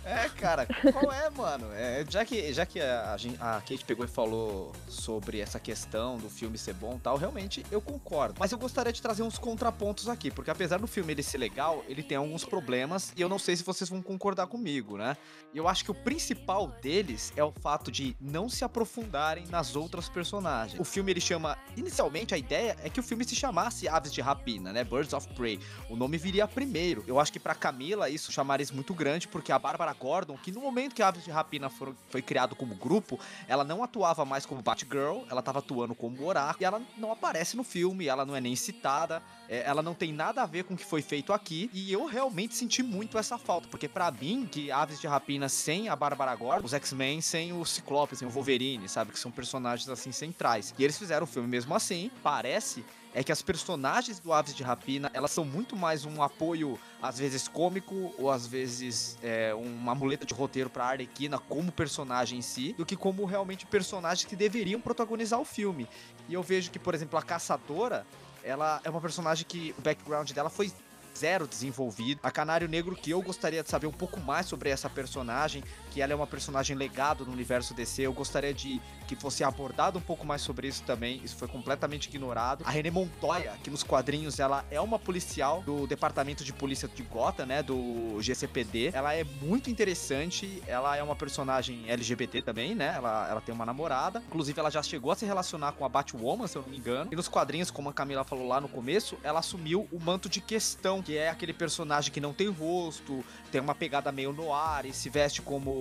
Speaker 2: É, cara, qual é, mano? É, já que, já que a, a a Kate pegou e falou sobre essa questão do filme ser bom e tal, realmente eu concordo. Mas eu gostaria de trazer uns contrapontos aqui, porque apesar do filme ele ser legal, ele tem alguns problemas e eu não sei se vocês vão concordar comigo, né? E eu acho que o principal deles é o fato de não se aprofundarem nas outras personagens. O filme ele chama, inicialmente a ideia é que o filme se chamasse Aves de Rapina, né? Birds of Prey. O nome viria primeiro. Eu acho que pra Camila isso chamaria muito grande, porque a Bárbara Gordon, que no momento que Aves de Rapina foram- foi criado como grupo, ela não atuava mais como Batgirl, ela tava atuando como Oráculo, e ela não aparece no filme, ela não é nem citada, é, ela não tem nada a ver com o que foi feito aqui, e eu realmente senti muito essa falta, porque pra mim, que Aves de Rapina sem a Bárbara Gordon, os X-Men sem o Ciclope, sem o Wolverine, sabe, que são personagens assim centrais. E eles fizeram o filme mesmo assim, parece é que as personagens do Aves de Rapina, elas são muito mais um apoio, às vezes cômico, ou às vezes é, uma muleta de roteiro pra Arlequina como personagem em si, do que como realmente personagens que deveriam protagonizar o filme. E eu vejo que, por exemplo, a Caçadora, ela é uma personagem que o background dela foi zero desenvolvido. A Canário Negro, que eu gostaria de saber um pouco mais sobre essa personagem, que ela é uma personagem legado no universo DC, eu gostaria de que fosse abordado um pouco mais sobre isso também, isso foi completamente ignorado. A René Montoya, que nos quadrinhos ela é uma policial do Departamento de Polícia de Gotham, né, do GCPD. Ela é muito interessante, ela é uma personagem LGBT também, né, ela, ela tem uma namorada, inclusive ela já chegou a se relacionar com a Batwoman, se eu não me engano. E nos quadrinhos, como a Camila falou lá no começo, ela assumiu o manto de questão, que é aquele personagem que não tem rosto, tem uma pegada meio no ar e se veste como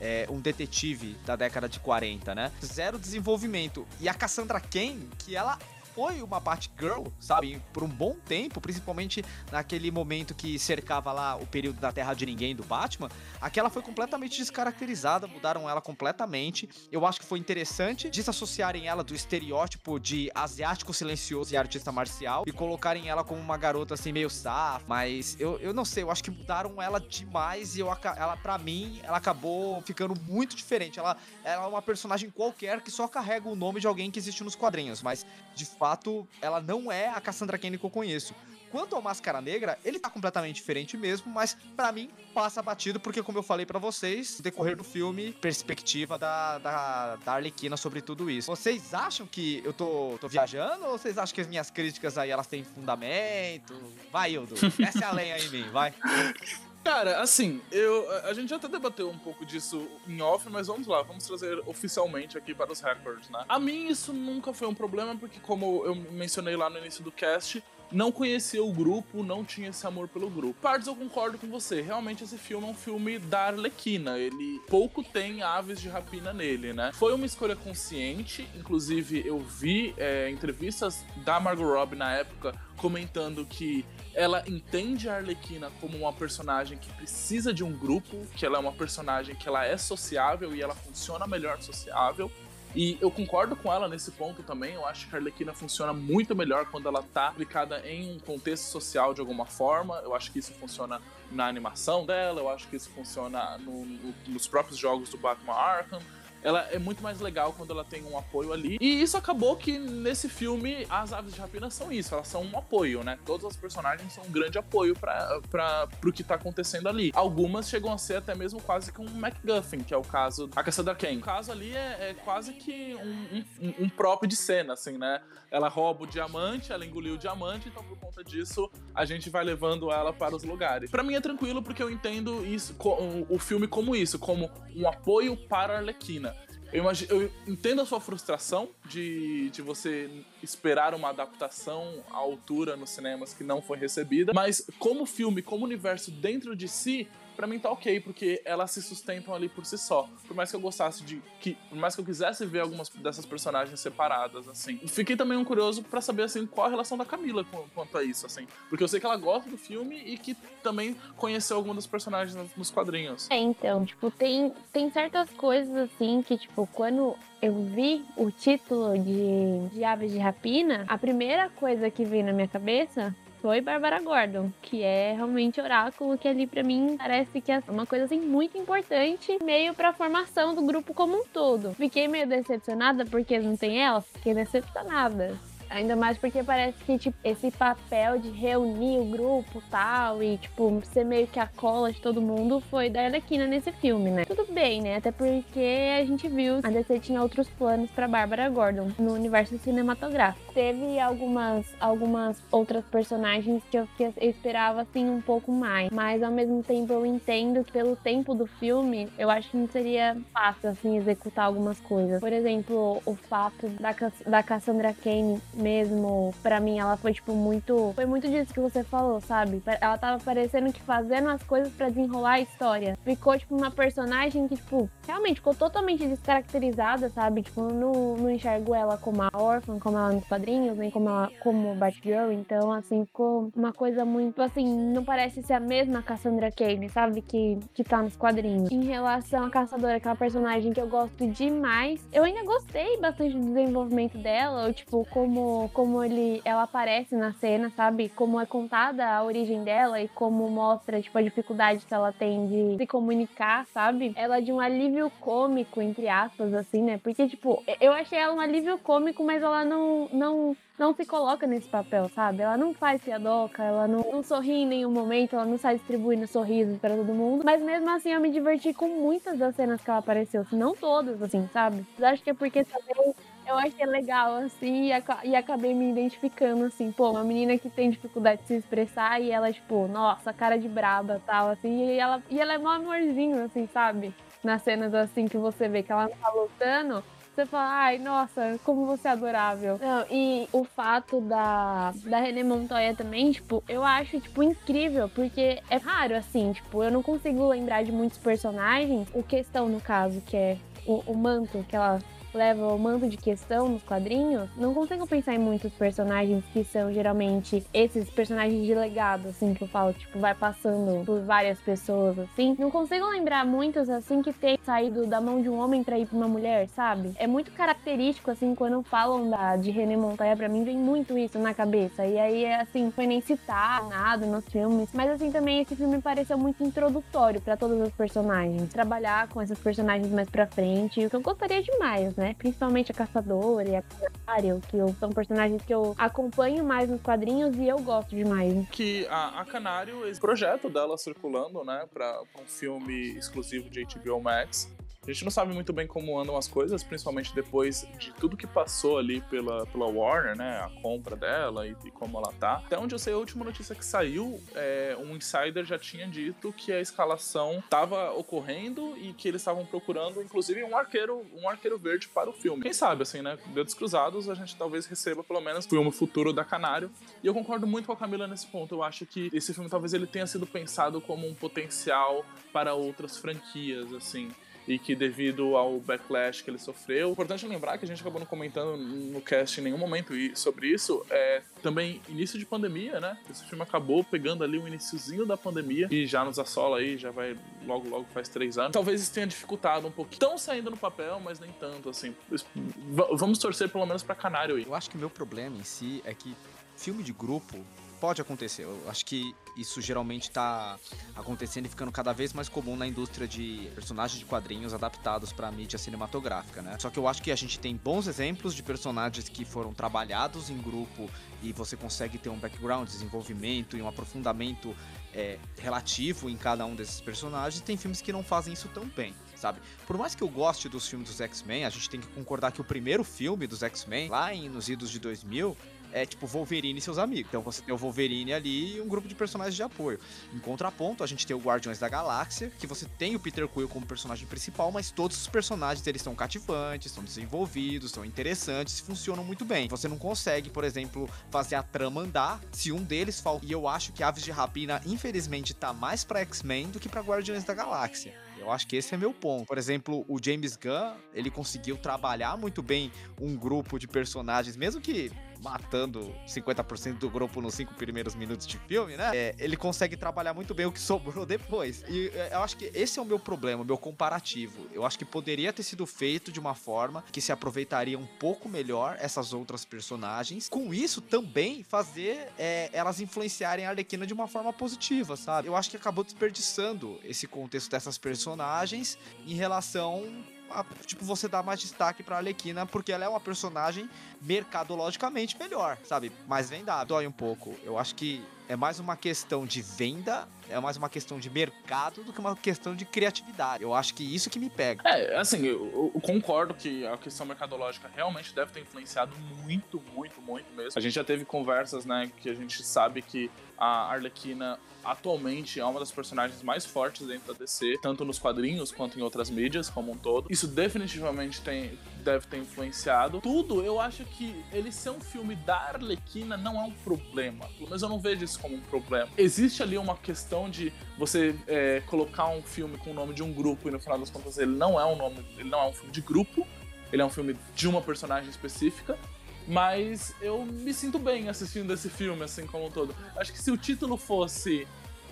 Speaker 2: é, um detetive da década de 40, né? Zero desenvolvimento. E a Cassandra Cain, que ela foi uma Batgirl, sabe? Por um bom tempo, principalmente naquele momento que cercava lá o período da Terra de Ninguém do Batman, aquela foi completamente descaracterizada, mudaram ela completamente. Eu acho que foi interessante desassociarem ela do estereótipo de asiático silencioso e artista marcial e colocarem ela como uma garota assim meio safa, mas eu, eu não sei, eu acho que mudaram ela demais e eu, ela para mim, ela acabou ficando muito diferente. Ela, ela é uma personagem qualquer que só carrega o nome de alguém que existe nos quadrinhos, mas de fato ela não é a Cassandra Cain que eu conheço. Quanto ao Máscara Negra, ele tá completamente diferente mesmo, mas pra mim passa batido, porque como eu falei pra vocês, no decorrer do filme, perspectiva da, da, da Arlequina sobre tudo isso. Vocês acham que eu tô, tô viajando ou vocês acham que as minhas críticas aí elas têm fundamento? Vai, Ildo, desce a lenha em mim, vai.
Speaker 4: Cara, assim, eu, a- gente já até debateu um pouco disso em off, mas vamos lá, vamos trazer oficialmente aqui para os records, né? A mim isso nunca foi um problema, porque como eu mencionei lá no início do cast, não conhecia o grupo, não tinha esse amor pelo grupo. Partes eu concordo com você, realmente esse filme é um filme da Arlequina, ele pouco tem aves de rapina nele, né? Foi uma escolha consciente, inclusive eu vi é, entrevistas da Margot Robbie na época comentando que ela entende a Arlequina como uma personagem que precisa de um grupo, que ela é uma personagem que ela é sociável e ela funciona melhor sociável. E eu concordo com ela nesse ponto também. Eu acho que a Arlequina funciona muito melhor quando ela tá aplicada em um contexto social de alguma forma. Eu acho que isso funciona na animação dela, eu acho que isso funciona no- no- nos próprios jogos do Batman Arkham. Ela é muito mais legal quando ela tem um apoio ali. E isso acabou que nesse filme as aves de rapina são isso, elas são um apoio, né? Todas as personagens são um grande apoio para pro que tá acontecendo ali. Algumas chegam a ser até mesmo quase que um MacGuffin, que é o caso da Caçadora Ken. O caso ali é, é quase que um, um, um próprio de cena, assim, né? Ela rouba o diamante, ela engoliu o diamante, então por conta disso a gente vai levando ela para os lugares. Pra mim é tranquilo porque eu entendo isso, o filme como isso, como um apoio para a Arlequina. Eu, imagino, eu entendo a sua frustração de, de você esperar uma adaptação à altura nos cinemas que não foi recebida, mas como filme, como universo dentro de si, pra mim tá ok, porque elas se sustentam ali por si só. Por mais que eu gostasse de. Que, por mais que eu quisesse ver algumas dessas personagens separadas, assim. Fiquei também um curioso para saber, assim, qual a relação da Camila com, quanto a isso, assim. Porque eu sei que ela gosta do filme e que também conheceu algumas dos personagens nos quadrinhos.
Speaker 5: É, então, tipo, tem, tem certas coisas assim que, tipo, quando eu vi o título de, de Aves de Rapina, a primeira coisa que veio na minha cabeça foi Bárbara Gordon, que é realmente oráculo, que ali para mim parece que é uma coisa assim muito importante, meio para a formação do grupo como um todo. Fiquei meio decepcionada porque não tem ela, fiquei decepcionada. Ainda mais porque parece que, tipo, esse papel de reunir o grupo tal e, tipo, ser meio que a cola de todo mundo foi da Arlequina nesse filme, né? Tudo bem, né? Até porque a gente viu a DC tinha outros planos pra Bárbara Gordon no universo cinematográfico. Teve algumas, algumas outras personagens que eu, que eu esperava, assim, um pouco mais. Mas, ao mesmo tempo, eu entendo que pelo tempo do filme, eu acho que não seria fácil, assim, executar algumas coisas. Por exemplo, o fato da, da Cassandra Kane mesmo, para mim, ela foi, tipo, muito. Foi muito disso que você falou, sabe? Ela tava parecendo que fazendo as coisas para desenrolar a história. Ficou, tipo, uma personagem que, tipo, realmente ficou totalmente descaracterizada, sabe? Tipo, não, não enxergo ela como a órfã, como ela nos quadrinhos, nem como ela como Batgirl. Então, assim, ficou uma coisa muito, assim, não parece ser a mesma Cassandra Kane, sabe? Que, que tá nos quadrinhos. Em relação à Caçadora, que é personagem que eu gosto demais, eu ainda gostei bastante do desenvolvimento dela, ou, tipo, como como, ele, ela aparece na cena, sabe? Como é contada a origem dela e como mostra, tipo, a dificuldade que ela tem de se comunicar, sabe? Ela é de um alívio cômico, entre aspas, assim, né? Porque, tipo, eu achei ela um alívio cômico, mas ela não, não não se coloca nesse papel, sabe? Ela não faz piadoca, ela não, não sorri em nenhum momento, ela não sai distribuindo sorrisos para todo mundo. Mas mesmo assim, eu me diverti com muitas das cenas que ela apareceu, se não todas, assim, sabe? Acho que é porque também eu achei legal, assim, e, acabei me identificando, assim, pô, uma menina que tem dificuldade de se expressar e ela, tipo, nossa, cara de braba tal, assim, e ela, e ela é mó amorzinho, assim, sabe? Nas cenas, assim, que você vê que ela não tá lutando, você fala, ai, nossa, como você é adorável. Não, e o fato da, da René Montoya também, tipo, eu acho, tipo, incrível, porque é raro, assim, tipo, eu não consigo lembrar de muitos personagens, o questão, no caso, que é o, o manto que ela leva o manto de questão nos quadrinhos, não consigo pensar em muitos personagens que são geralmente esses personagens de legado, assim, que eu falo, tipo, vai passando por várias pessoas, assim. Não consigo lembrar muitos, assim, que tem saído da mão de um homem pra ir pra uma mulher, sabe? É muito característico, assim, quando falam da, de René Montoya, pra mim vem muito isso na cabeça. E aí, assim, foi nem citar nada nos filmes. Mas, assim, também esse filme pareceu muito introdutório para todos os personagens. Trabalhar com esses personagens mais pra frente, o que eu gostaria demais, né? Principalmente a Caçadora e a Canário, que são personagens que eu acompanho mais nos quadrinhos e eu gosto demais.
Speaker 4: Que a, a Canário, esse projeto dela circulando, né, pra, pra um filme exclusivo de HBO Max, a gente não sabe muito bem como andam as coisas, principalmente depois de tudo que passou ali pela, pela Warner, né? A compra dela e, e como ela tá. Até onde eu sei, a última notícia que saiu, é, um insider já tinha dito que a escalação estava ocorrendo e que eles estavam procurando, inclusive, um arqueiro, um arqueiro verde para o filme. Quem sabe, assim, né? Dedos cruzados, a gente talvez receba pelo menos o filme futuro da Canário. E eu concordo muito com a Camila nesse ponto. Eu acho que esse filme talvez ele tenha sido pensado como um potencial para outras franquias, assim e que devido ao backlash que ele sofreu. Importante lembrar que a gente acabou não comentando no cast em nenhum momento sobre isso, é também início de pandemia, né? Esse filme acabou pegando ali o iníciozinho da pandemia e já nos assola aí, já vai logo, logo faz três anos. Talvez isso tenha dificultado um pouquinho. Estão saindo no papel, mas nem tanto, assim. Vamos torcer pelo menos pra Canário aí.
Speaker 2: Eu acho que o meu problema em si é que filme de grupo pode acontecer. Eu acho que isso geralmente está acontecendo e ficando cada vez mais comum na indústria de personagens de quadrinhos adaptados para mídia cinematográfica, né? Só que eu acho que a gente tem bons exemplos de personagens que foram trabalhados em grupo e você consegue ter um background, desenvolvimento e um aprofundamento é, relativo em cada um desses personagens. Tem filmes que não fazem isso tão bem, sabe? Por mais que eu goste dos filmes dos X-Men, a gente tem que concordar que o primeiro filme dos X-Men, lá em, nos idos de 2000, é tipo Wolverine e seus amigos. Então você tem o Wolverine ali e um grupo de personagens de apoio. Em contraponto, a gente tem o Guardiões da Galáxia, que você tem o Peter Quill como personagem principal, mas todos os personagens eles são cativantes, são desenvolvidos, são interessantes funcionam muito bem. Você não consegue, por exemplo, fazer a trama andar se um deles falta. E eu acho que Aves de Rapina, infelizmente, tá mais pra X-Men do que pra Guardiões da Galáxia. Eu acho que esse é meu ponto. Por exemplo, o James Gunn, ele conseguiu trabalhar muito bem um grupo de personagens, mesmo que matando 50% do grupo nos cinco primeiros minutos de filme, né? É, ele consegue trabalhar muito bem o que sobrou depois. E é, eu acho que esse é o meu problema, o meu comparativo. Eu acho que poderia ter sido feito de uma forma que se aproveitaria um pouco melhor essas outras personagens. Com isso, também fazer é, elas influenciarem a Arlequina de uma forma positiva, sabe? Eu acho que acabou desperdiçando esse contexto dessas personagens em relação tipo, você dá mais destaque pra Arlequina porque ela é uma personagem mercadologicamente melhor, sabe? Mais vendável. Dói um pouco. Eu acho que é mais uma questão de venda, é mais uma questão de mercado do que uma questão de criatividade. Eu acho que isso que me pega.
Speaker 4: É, assim, eu, eu, concordo que a questão mercadológica realmente deve ter influenciado muito, muito, muito mesmo. A gente já teve conversas, né, que a gente sabe que a Arlequina atualmente é uma das personagens mais fortes dentro da DC, tanto nos quadrinhos quanto em outras mídias como um todo. Isso definitivamente tem, deve ter influenciado. Tudo, eu acho que ele ser um filme da Arlequina não é um problema. Menos eu não vejo isso como um problema. Existe ali uma questão de você é, colocar um filme com o nome de um grupo e no final das contas ele não é um nome, ele não é um filme de grupo, ele é um filme de uma personagem específica. Mas eu me sinto bem assistindo esse filme, assim como um todo. Acho que se o título fosse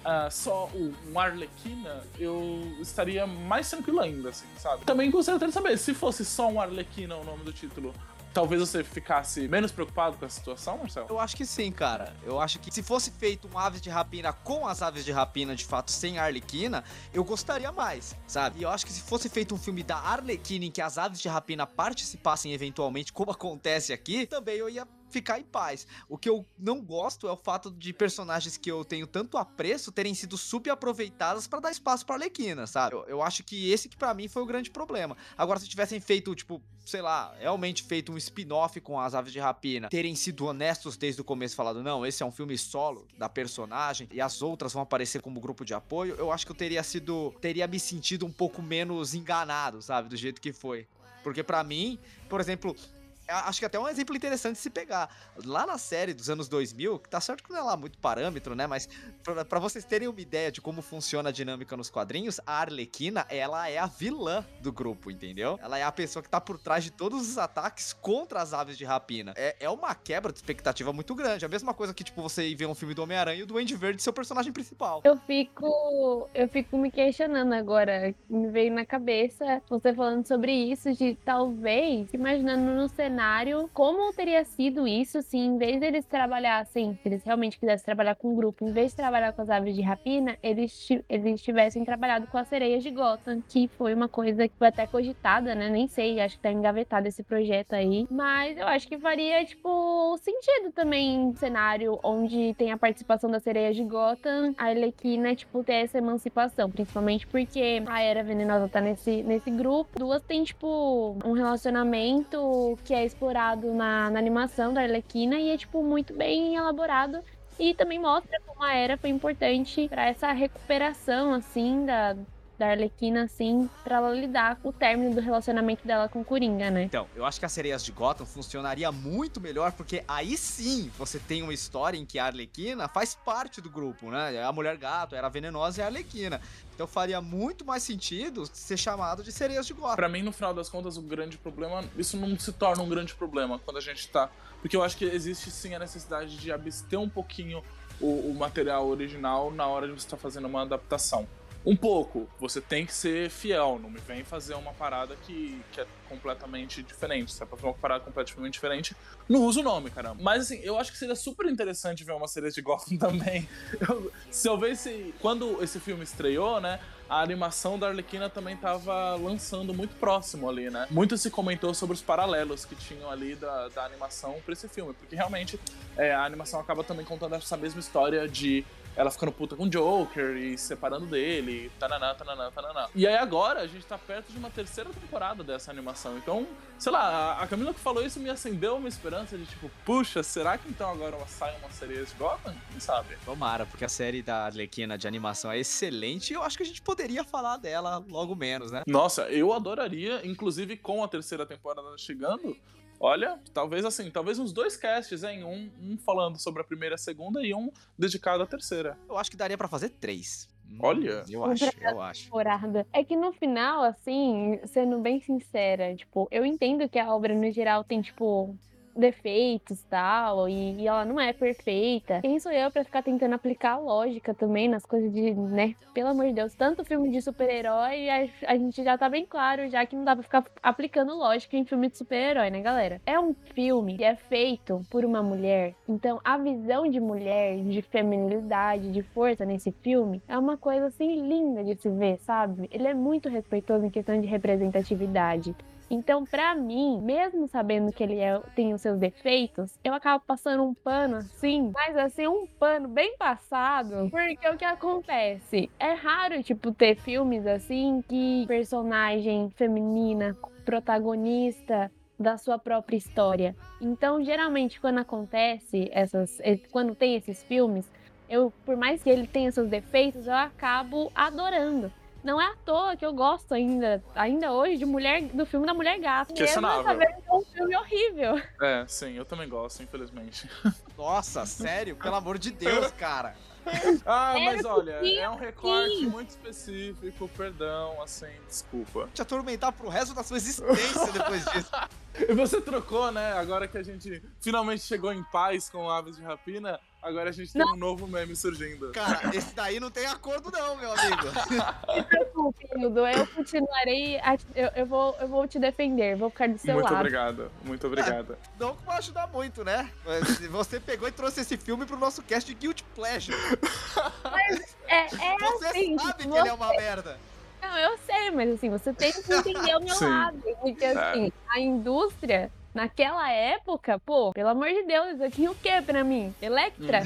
Speaker 4: uh, só o, um Arlequina, eu estaria mais tranquilo ainda, assim, sabe? Também gostaria de saber, se fosse só um Arlequina o nome do título, talvez você ficasse menos preocupado com a situação, Marcelo?
Speaker 2: Eu acho que sim, cara. Eu acho que se fosse feito um Aves de Rapina com as Aves de Rapina, de fato, sem a Arlequina, eu gostaria mais, sabe? E eu acho que se fosse feito um filme da Arlequina em que as Aves de Rapina participassem eventualmente, como acontece aqui, também eu ia ficar em paz. O que eu não gosto é o fato de personagens que eu tenho tanto apreço terem sido subaproveitadas para dar espaço para Arlequina, sabe? Eu, eu, acho que esse que para mim foi o grande problema. Agora, se tivessem feito, tipo, sei lá, realmente feito um spin-off com as Aves de Rapina, terem sido honestos desde o começo, falado, não, esse é um filme solo da personagem e as outras vão aparecer como grupo de apoio, eu acho que eu teria sido, teria me sentido um pouco menos enganado, sabe? Do jeito que foi. Porque para mim, por exemplo, acho que até é um exemplo interessante de se pegar. Lá na série dos anos 2000, que tá certo que não é lá muito parâmetro, né? Mas para vocês terem uma ideia de como funciona a dinâmica nos quadrinhos, a Arlequina, ela é a vilã do grupo, entendeu? Ela é a pessoa que tá por trás de todos os ataques contra as aves de rapina. É, é uma quebra de expectativa muito grande. A mesma coisa que, tipo, você ver um filme do Homem-Aranha e o Duende Verde ser o personagem principal.
Speaker 5: Eu fico. Eu fico me questionando agora. Me veio na cabeça você falando sobre isso, de talvez, imaginando no cenário cenário, como teria sido isso se em vez deles trabalhassem, se eles realmente quisessem trabalhar com um grupo, em vez de trabalhar com as aves de rapina, eles, eles tivessem trabalhado com as sereias de Gotham, que foi uma coisa que foi até cogitada, né? Nem sei, acho que tá engavetado esse projeto aí. Mas eu acho que faria, tipo, sentido também um cenário onde tem a participação das sereias de Gotham, a Arlequina, tipo, ter essa emancipação, principalmente porque a Era Venenosa tá nesse, nesse grupo. Duas tem, tipo, um relacionamento que é explorado na, na animação da Arlequina e é, tipo, muito bem elaborado. E também mostra como a Era foi importante para essa recuperação, assim, da, da Arlequina, assim, pra ela lidar com o término do relacionamento dela com o Coringa, né?
Speaker 2: Então, eu acho que as sereias de Gotham funcionaria muito melhor, porque aí sim você tem uma história em que a Arlequina faz parte do grupo, né? A mulher gato era venenosa e a Arlequina. Então faria muito mais sentido ser chamado de sereias de Gotham.
Speaker 4: Pra mim, no final das contas, o grande problema, isso não se torna um grande problema quando a gente tá. Porque eu acho que existe sim a necessidade de abster um pouquinho o, o material original na hora de você estar tá fazendo uma adaptação. Um pouco, você tem que ser fiel, não me vem fazer uma parada que, que é completamente diferente. Se é pra fazer uma parada completamente diferente, não usa o nome, caramba. Mas assim, eu acho que seria super interessante ver uma série de Gotham também. Eu, se eu visse. Quando esse filme estreou, né? A animação da Arlequina também tava lançando muito próximo ali, né? Muito se comentou sobre os paralelos que tinham ali da, da animação pra esse filme. Porque realmente é, a animação acaba também contando essa mesma história de ela ficando puta com o Joker e se separando dele, tananá, tananá, tananá. E aí agora a gente tá perto de uma terceira temporada dessa animação animação. Então, sei lá, a Camila que falou isso me acendeu uma esperança de tipo, puxa, será que então agora sai uma série de Gotham? Quem sabe?
Speaker 2: Tomara, porque a série da Arlequina de animação é excelente e eu acho que a gente poderia falar dela logo menos, né?
Speaker 4: Nossa, eu adoraria, inclusive com a terceira temporada chegando. Olha, talvez assim, talvez uns dois casts, hein? Um, um falando sobre a primeira e a segunda e um dedicado à terceira.
Speaker 2: Eu acho que daria pra fazer três. Hum,
Speaker 4: Olha.
Speaker 2: Eu acho, eu acho.
Speaker 5: temporada. É que no final, assim, sendo bem sincera, tipo, eu entendo que a obra no geral tem, tipo, defeitos tal, e, e ela não é perfeita. Quem sou eu pra ficar tentando aplicar lógica também nas coisas de, né? Pelo amor de Deus, tanto filme de super-herói, a, a gente já tá bem claro já que não dá pra ficar aplicando lógica em filme de super-herói, né, galera? É um filme que é feito por uma mulher, então a visão de mulher, de feminilidade, de força nesse filme é uma coisa assim linda de se ver, sabe? Ele é muito respeitoso em questão de representatividade. Então, pra mim, mesmo sabendo que ele é- tem os seus defeitos, eu acabo passando um pano assim, mas assim, um pano bem passado, porque o que acontece? É raro, tipo, ter filmes assim que personagem feminina, protagonista da sua própria história. Então, geralmente, quando acontece essas. Quando tem esses filmes, eu, por mais que ele tenha seus defeitos, eu acabo adorando. Não é à toa que eu gosto ainda, ainda hoje, de mulher, do filme da Mulher Gata. Mesmo
Speaker 4: Questionável.
Speaker 5: sabendo que é um filme horrível.
Speaker 4: É, sim, eu também gosto, infelizmente.
Speaker 2: Nossa, sério? Pelo amor de Deus, cara.
Speaker 4: Ah,
Speaker 5: É,
Speaker 4: mas olha,
Speaker 5: sim,
Speaker 4: é um recorte
Speaker 5: sim.
Speaker 4: muito específico, perdão, assim, desculpa.
Speaker 2: Te atormentar pro resto da sua existência depois disso.
Speaker 4: E você trocou, né? Agora que a gente finalmente chegou em paz com Aves de Rapina, agora a gente tem um novo meme surgindo.
Speaker 2: Cara, esse daí não tem acordo não, meu amigo.
Speaker 5: Se preocupe, Hildo, eu continuarei. a- eu, eu vou, eu vou te defender, vou ficar do seu
Speaker 4: Muito
Speaker 5: lado.
Speaker 4: obrigado, muito obrigado.
Speaker 2: Não que vai ajudar muito, né? Mas Você pegou e trouxe esse filme pro nosso cast de Guilty Pleasure.
Speaker 5: É, é
Speaker 2: Você
Speaker 5: assim,
Speaker 2: sabe que
Speaker 5: você-
Speaker 2: ele é uma merda.
Speaker 5: Não, eu sei, mas assim, você tem que entender o meu
Speaker 4: Sim.
Speaker 5: lado. Porque assim, a indústria, naquela época, pô, pelo amor de Deus, isso aqui o que pra mim? Electra?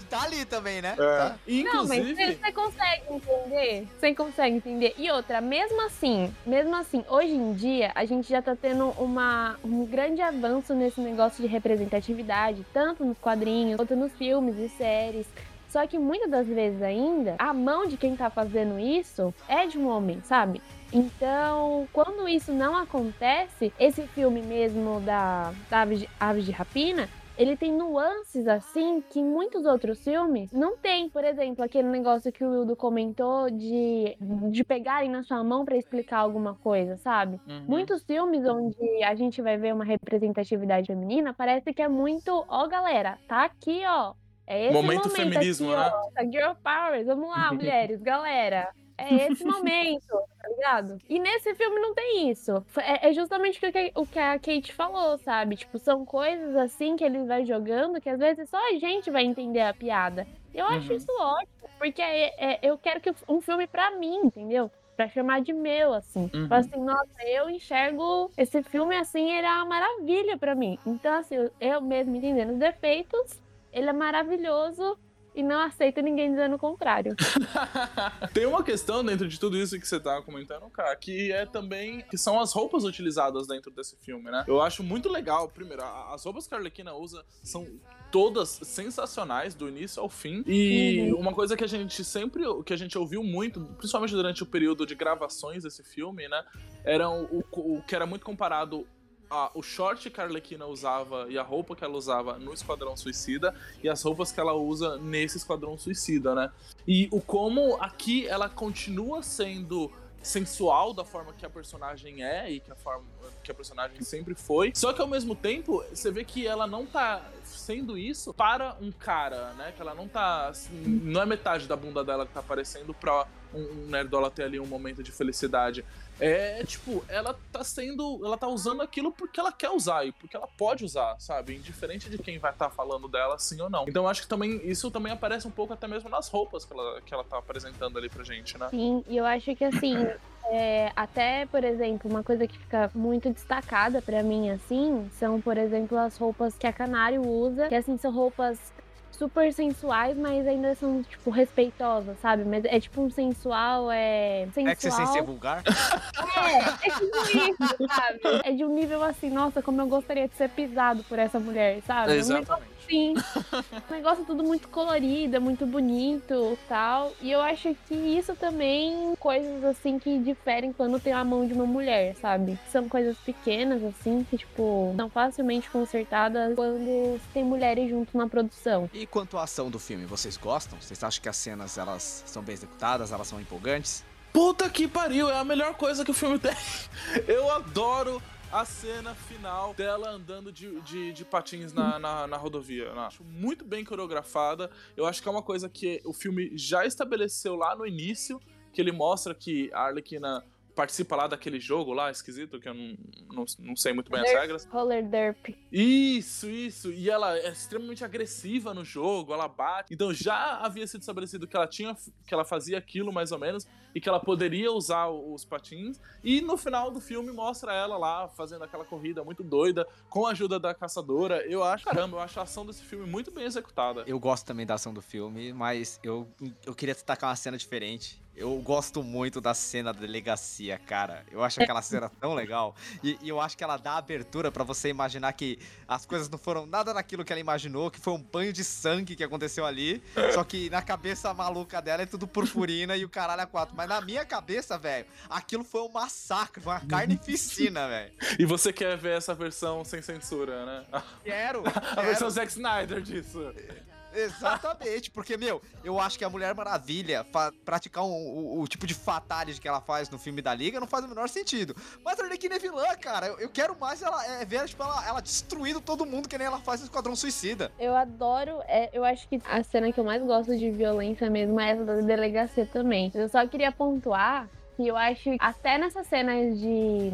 Speaker 2: E tá ali também, né?
Speaker 4: É.
Speaker 2: Tá.
Speaker 5: Não, mas
Speaker 4: Inclusive,
Speaker 5: você, você consegue entender? Você consegue entender? E outra, mesmo assim, mesmo assim, hoje em dia, a gente já tá tendo uma, um grande avanço nesse negócio de representatividade, tanto nos quadrinhos, quanto nos filmes e séries. Só que muitas das vezes ainda, a mão de quem tá fazendo isso é de um homem, sabe? Então, quando isso não acontece, esse filme mesmo da, da Aves, de, Aves de Rapina, ele tem nuances assim que muitos outros filmes não tem. Por exemplo, aquele negócio que o Wildo comentou de, de pegarem na sua mão pra explicar alguma coisa, sabe?
Speaker 4: Uhum.
Speaker 5: Muitos filmes onde a gente vai ver uma representatividade feminina, parece que é muito, ó, galera, tá aqui, ó. É esse
Speaker 4: Momento
Speaker 5: momento,
Speaker 4: feminismo,
Speaker 5: aqui,
Speaker 4: né?
Speaker 5: ó. Tá Girl Powers, vamos lá, mulheres, galera. É esse momento, tá ligado? E nesse filme não tem isso. É, é justamente o que, o que a Kate falou, sabe? Tipo, são coisas assim que ele vai jogando que às vezes só a gente vai entender a piada. Eu acho
Speaker 4: Uhum.
Speaker 5: isso ótimo, porque é- é- eu quero que um filme pra mim, entendeu? Pra chamar de meu, assim.
Speaker 4: Uhum.
Speaker 5: Tipo assim, nossa, eu enxergo esse filme assim, ele é uma maravilha pra mim. Então, assim, eu mesmo entendendo os defeitos, ele é maravilhoso e não aceito ninguém dizendo o contrário.
Speaker 4: Tem uma questão dentro de tudo isso que você tá comentando, cara, que é também que são as roupas utilizadas dentro desse filme, né? Eu acho muito legal, primeiro, as roupas que a Arlequina usa são todas sensacionais do início ao fim. E uma coisa que a gente sempre que a gente ouviu muito, principalmente durante o período de gravações desse filme, né, era o- o que era muito comparado a- o short que a Arlequina usava e a roupa que ela usava no Esquadrão Suicida e as roupas que ela usa nesse Esquadrão Suicida, né? E o como aqui ela continua sendo sensual da forma que a personagem é e que a forma que a personagem sempre foi. Só que ao mesmo tempo, você vê que ela não tá sendo isso para um cara, né? Que ela não tá assim, não é metade da bunda dela que tá aparecendo pra um, um nerdola ter ali um momento de felicidade. É, tipo, ela tá sendo. Ela tá usando aquilo porque ela quer usar e porque ela pode usar, sabe? Indiferente de quem vai estar falando dela, sim ou não. Então acho que também isso também aparece um pouco até mesmo nas roupas que ela, que ela tá apresentando ali pra gente, né?
Speaker 5: Sim, e eu acho que assim, é, até, por exemplo, uma coisa que fica muito destacada pra mim, assim, são, por exemplo, as roupas que a Canário usa, que assim, são roupas super sensuais, mas ainda são, tipo, respeitosas, sabe? Mas é tipo um sensual, é. Sensual.
Speaker 2: É que você sem ser vulgar?
Speaker 5: É, é tipo isso, sabe? É de um nível assim, nossa, como eu gostaria de ser pisado por essa mulher, sabe?
Speaker 4: Exatamente.
Speaker 5: Sim. O negócio tudo muito colorido, é muito bonito tal. E eu acho que isso também, coisas assim que diferem quando tem a mão de uma mulher, sabe? São coisas pequenas, assim, que, tipo, são facilmente consertadas quando tem mulheres junto na produção.
Speaker 2: E quanto à ação do filme, vocês gostam? Vocês acham que as cenas elas são bem executadas, elas são empolgantes?
Speaker 4: Puta que pariu, é a melhor coisa que o filme tem. Eu adoro a cena final dela andando de, de, de patins na, na, na rodovia. Eu acho muito bem coreografada. Eu acho que é uma coisa que o filme já estabeleceu lá no início, que ele mostra que a Arlequina participa lá daquele jogo lá, esquisito, que eu não, não, não sei muito bem as regras.
Speaker 5: Roller derp.
Speaker 4: Isso, isso. E ela é extremamente agressiva no jogo, ela bate. Então já havia sido estabelecido que ela tinha que ela fazia aquilo mais ou menos e que ela poderia usar os patins. E no final do filme mostra ela lá fazendo aquela corrida muito doida com a ajuda da caçadora. Eu acho, caramba, eu acho a ação desse filme muito bem executada.
Speaker 2: Eu gosto também da ação do filme, mas eu, eu queria destacar uma cena diferente. Eu gosto muito da cena da delegacia, cara. Eu acho aquela cena tão legal. E, e eu acho que ela dá abertura pra você imaginar que as coisas não foram nada daquilo que ela imaginou, que foi um banho de sangue que aconteceu ali. Só que na cabeça maluca dela é tudo purpurina e o caralho é quatro. Mas na minha cabeça, velho, aquilo foi um massacre, foi uma carnificina, velho.
Speaker 4: E você quer ver essa versão sem censura, né?
Speaker 2: Quero,
Speaker 4: A
Speaker 2: quero.
Speaker 4: versão Zack Snyder disso.
Speaker 2: Exatamente, porque, meu, eu acho que a Mulher Maravilha praticar um- o, o tipo de fatality que ela faz no filme da Liga não faz o menor sentido. Mas a Arlequina é vilã, cara. Eu, eu quero mais ela é, ver tipo, ela, ela destruindo todo mundo que nem ela faz no Esquadrão Suicida.
Speaker 5: Eu adoro, é, eu acho que a cena que eu mais gosto de violência mesmo é essa da delegacia também. Eu só queria pontuar que eu acho que até nessas cenas de,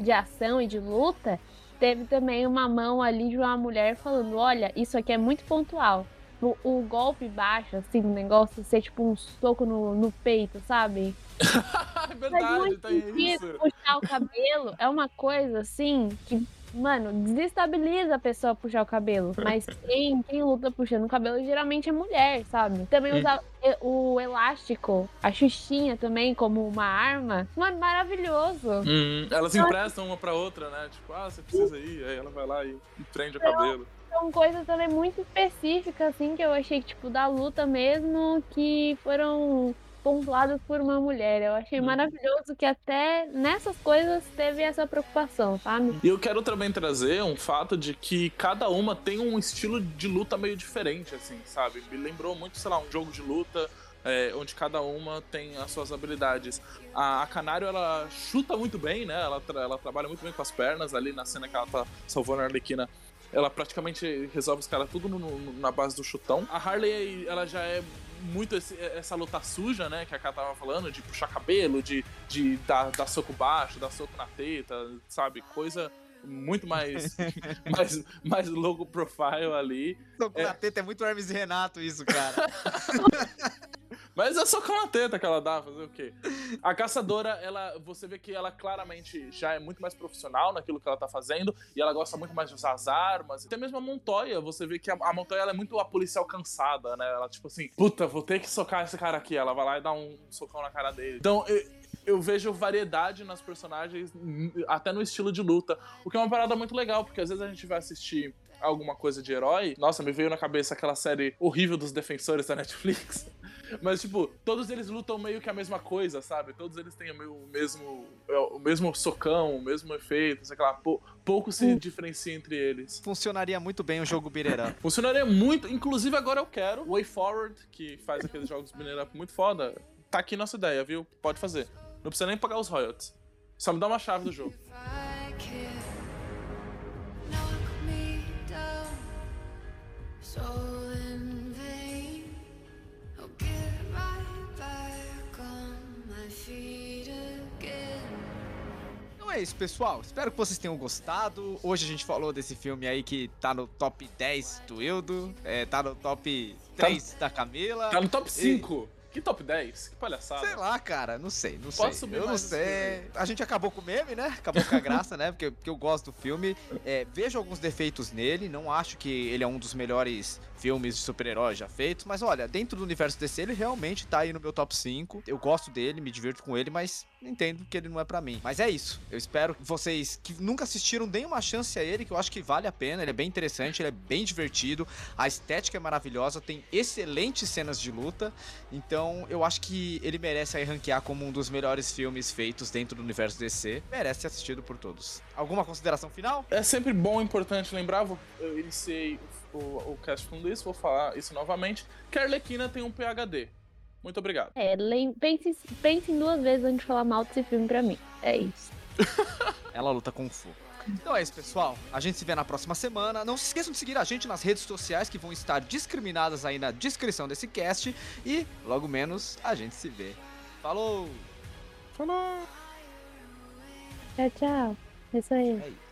Speaker 5: de ação e de luta, teve também uma mão ali de uma mulher falando: olha, isso aqui é muito pontual. O, o golpe baixo, assim, o negócio ser tipo um soco no, no peito, sabe?
Speaker 4: é verdade,
Speaker 5: sentido
Speaker 4: isso.
Speaker 5: puxar o cabelo. É uma coisa assim que, mano, desestabiliza a pessoa puxar o cabelo. Mas quem, quem luta puxando o cabelo geralmente é mulher, sabe? Também usar e- o elástico, a xuxinha também como uma arma. Mano, maravilhoso.
Speaker 4: Hum, elas emprestam uma pra outra, né? Tipo, ah, você precisa ir. Aí ela vai lá e e prende o cabelo.
Speaker 5: São coisas também muito específicas, assim, que eu achei, tipo, da luta mesmo, que foram pontuadas por uma mulher. Eu achei maravilhoso que até nessas coisas teve essa preocupação, sabe?
Speaker 4: E eu quero também trazer um fato de que cada uma tem um estilo de luta meio diferente, assim, sabe? Me lembrou muito, sei lá, um jogo de luta. é, onde cada uma tem as suas habilidades. A, a Canário, ela chuta muito bem, né? Ela, tra- ela trabalha muito bem com as pernas. Ali na cena que ela tá salvando a Arlequina, ela praticamente resolve os caras tudo no- no- na base do chutão. A Harley, ela já é muito esse- essa luta suja, né? Que a Ká tava falando, de puxar cabelo, de, de dar, dar soco baixo, dar soco na teta, sabe? Coisa muito mais, mais, mais logo profile ali.
Speaker 2: Soco
Speaker 4: É.
Speaker 2: na teta é muito Hermes e Renato isso, cara.
Speaker 4: Mas é só com a teta que ela dá, fazer o quê? A caçadora, ela, você vê que ela claramente já é muito mais profissional naquilo que ela tá fazendo e ela gosta muito mais de usar as armas. Até mesmo a Montoya, você vê que a, a Montoya é muito a policial cansada, né? Ela, tipo assim, puta, vou ter que socar esse cara aqui. Ela vai lá e dá um socão na cara dele. Então, eu, eu vejo variedade nas personagens, até no estilo de luta. O que é uma parada muito legal, porque às vezes a gente vai assistir alguma coisa de herói. Nossa, me veio na cabeça aquela série horrível dos defensores da Netflix. Mas, tipo, todos eles lutam meio que a mesma coisa, sabe? Todos eles têm o mesmo, é, o mesmo socão, o mesmo efeito, sei lá. Pou- pouco se diferencia entre eles.
Speaker 2: Funcionaria muito bem o jogo Beat Up.
Speaker 4: Funcionaria muito, inclusive agora eu quero. Way Forward, que faz aqueles jogos Up muito foda, tá aqui nossa ideia, viu? Pode fazer. Não precisa nem pagar os royalties. Só me dá uma chave do jogo.
Speaker 1: So
Speaker 2: isso, pessoal. Espero que vocês tenham gostado. Hoje a gente falou desse filme aí que tá no top 10 do Ildo, é, tá no top 3 da Camila.
Speaker 4: Tá no top 5. Que top 10? Que palhaçada.
Speaker 2: Sei lá, cara, não sei, não
Speaker 4: Pode
Speaker 2: sei.
Speaker 4: subir
Speaker 2: eu não sei. A gente acabou com o meme, né? Acabou com a graça, né? Porque, porque eu gosto do filme. É, vejo alguns defeitos nele, não acho que ele é um dos melhores filmes de super-heróis já feitos, mas olha, dentro do universo DC ele realmente tá aí no meu top 5. Eu gosto dele, me divirto com ele, mas entendo que ele não é pra mim. Mas é isso. Eu espero que vocês que nunca assistiram deem uma chance a ele, que eu acho que vale a pena. Ele é bem interessante, ele é bem divertido, a estética é maravilhosa, tem excelentes cenas de luta. Então eu acho que ele merece aí ranquear como um dos melhores filmes feitos dentro do universo DC. Merece ser assistido por todos. Alguma consideração final?
Speaker 4: É sempre bom e importante lembrar, eu iniciei o, o cast com isso, vou falar isso novamente, que a Arlequina tem um PHD. Muito obrigado.
Speaker 5: É, pense, pense em duas vezes antes de falar mal desse filme pra mim. É isso.
Speaker 2: Ela luta com fogo. Então é isso, pessoal. A gente se vê na próxima semana. Não se esqueçam de seguir a gente nas redes sociais que vão estar discriminadas aí na descrição desse cast. E logo menos a gente se vê. Falou!
Speaker 4: Falou!
Speaker 5: Tchau, tchau. É isso aí.
Speaker 2: É isso.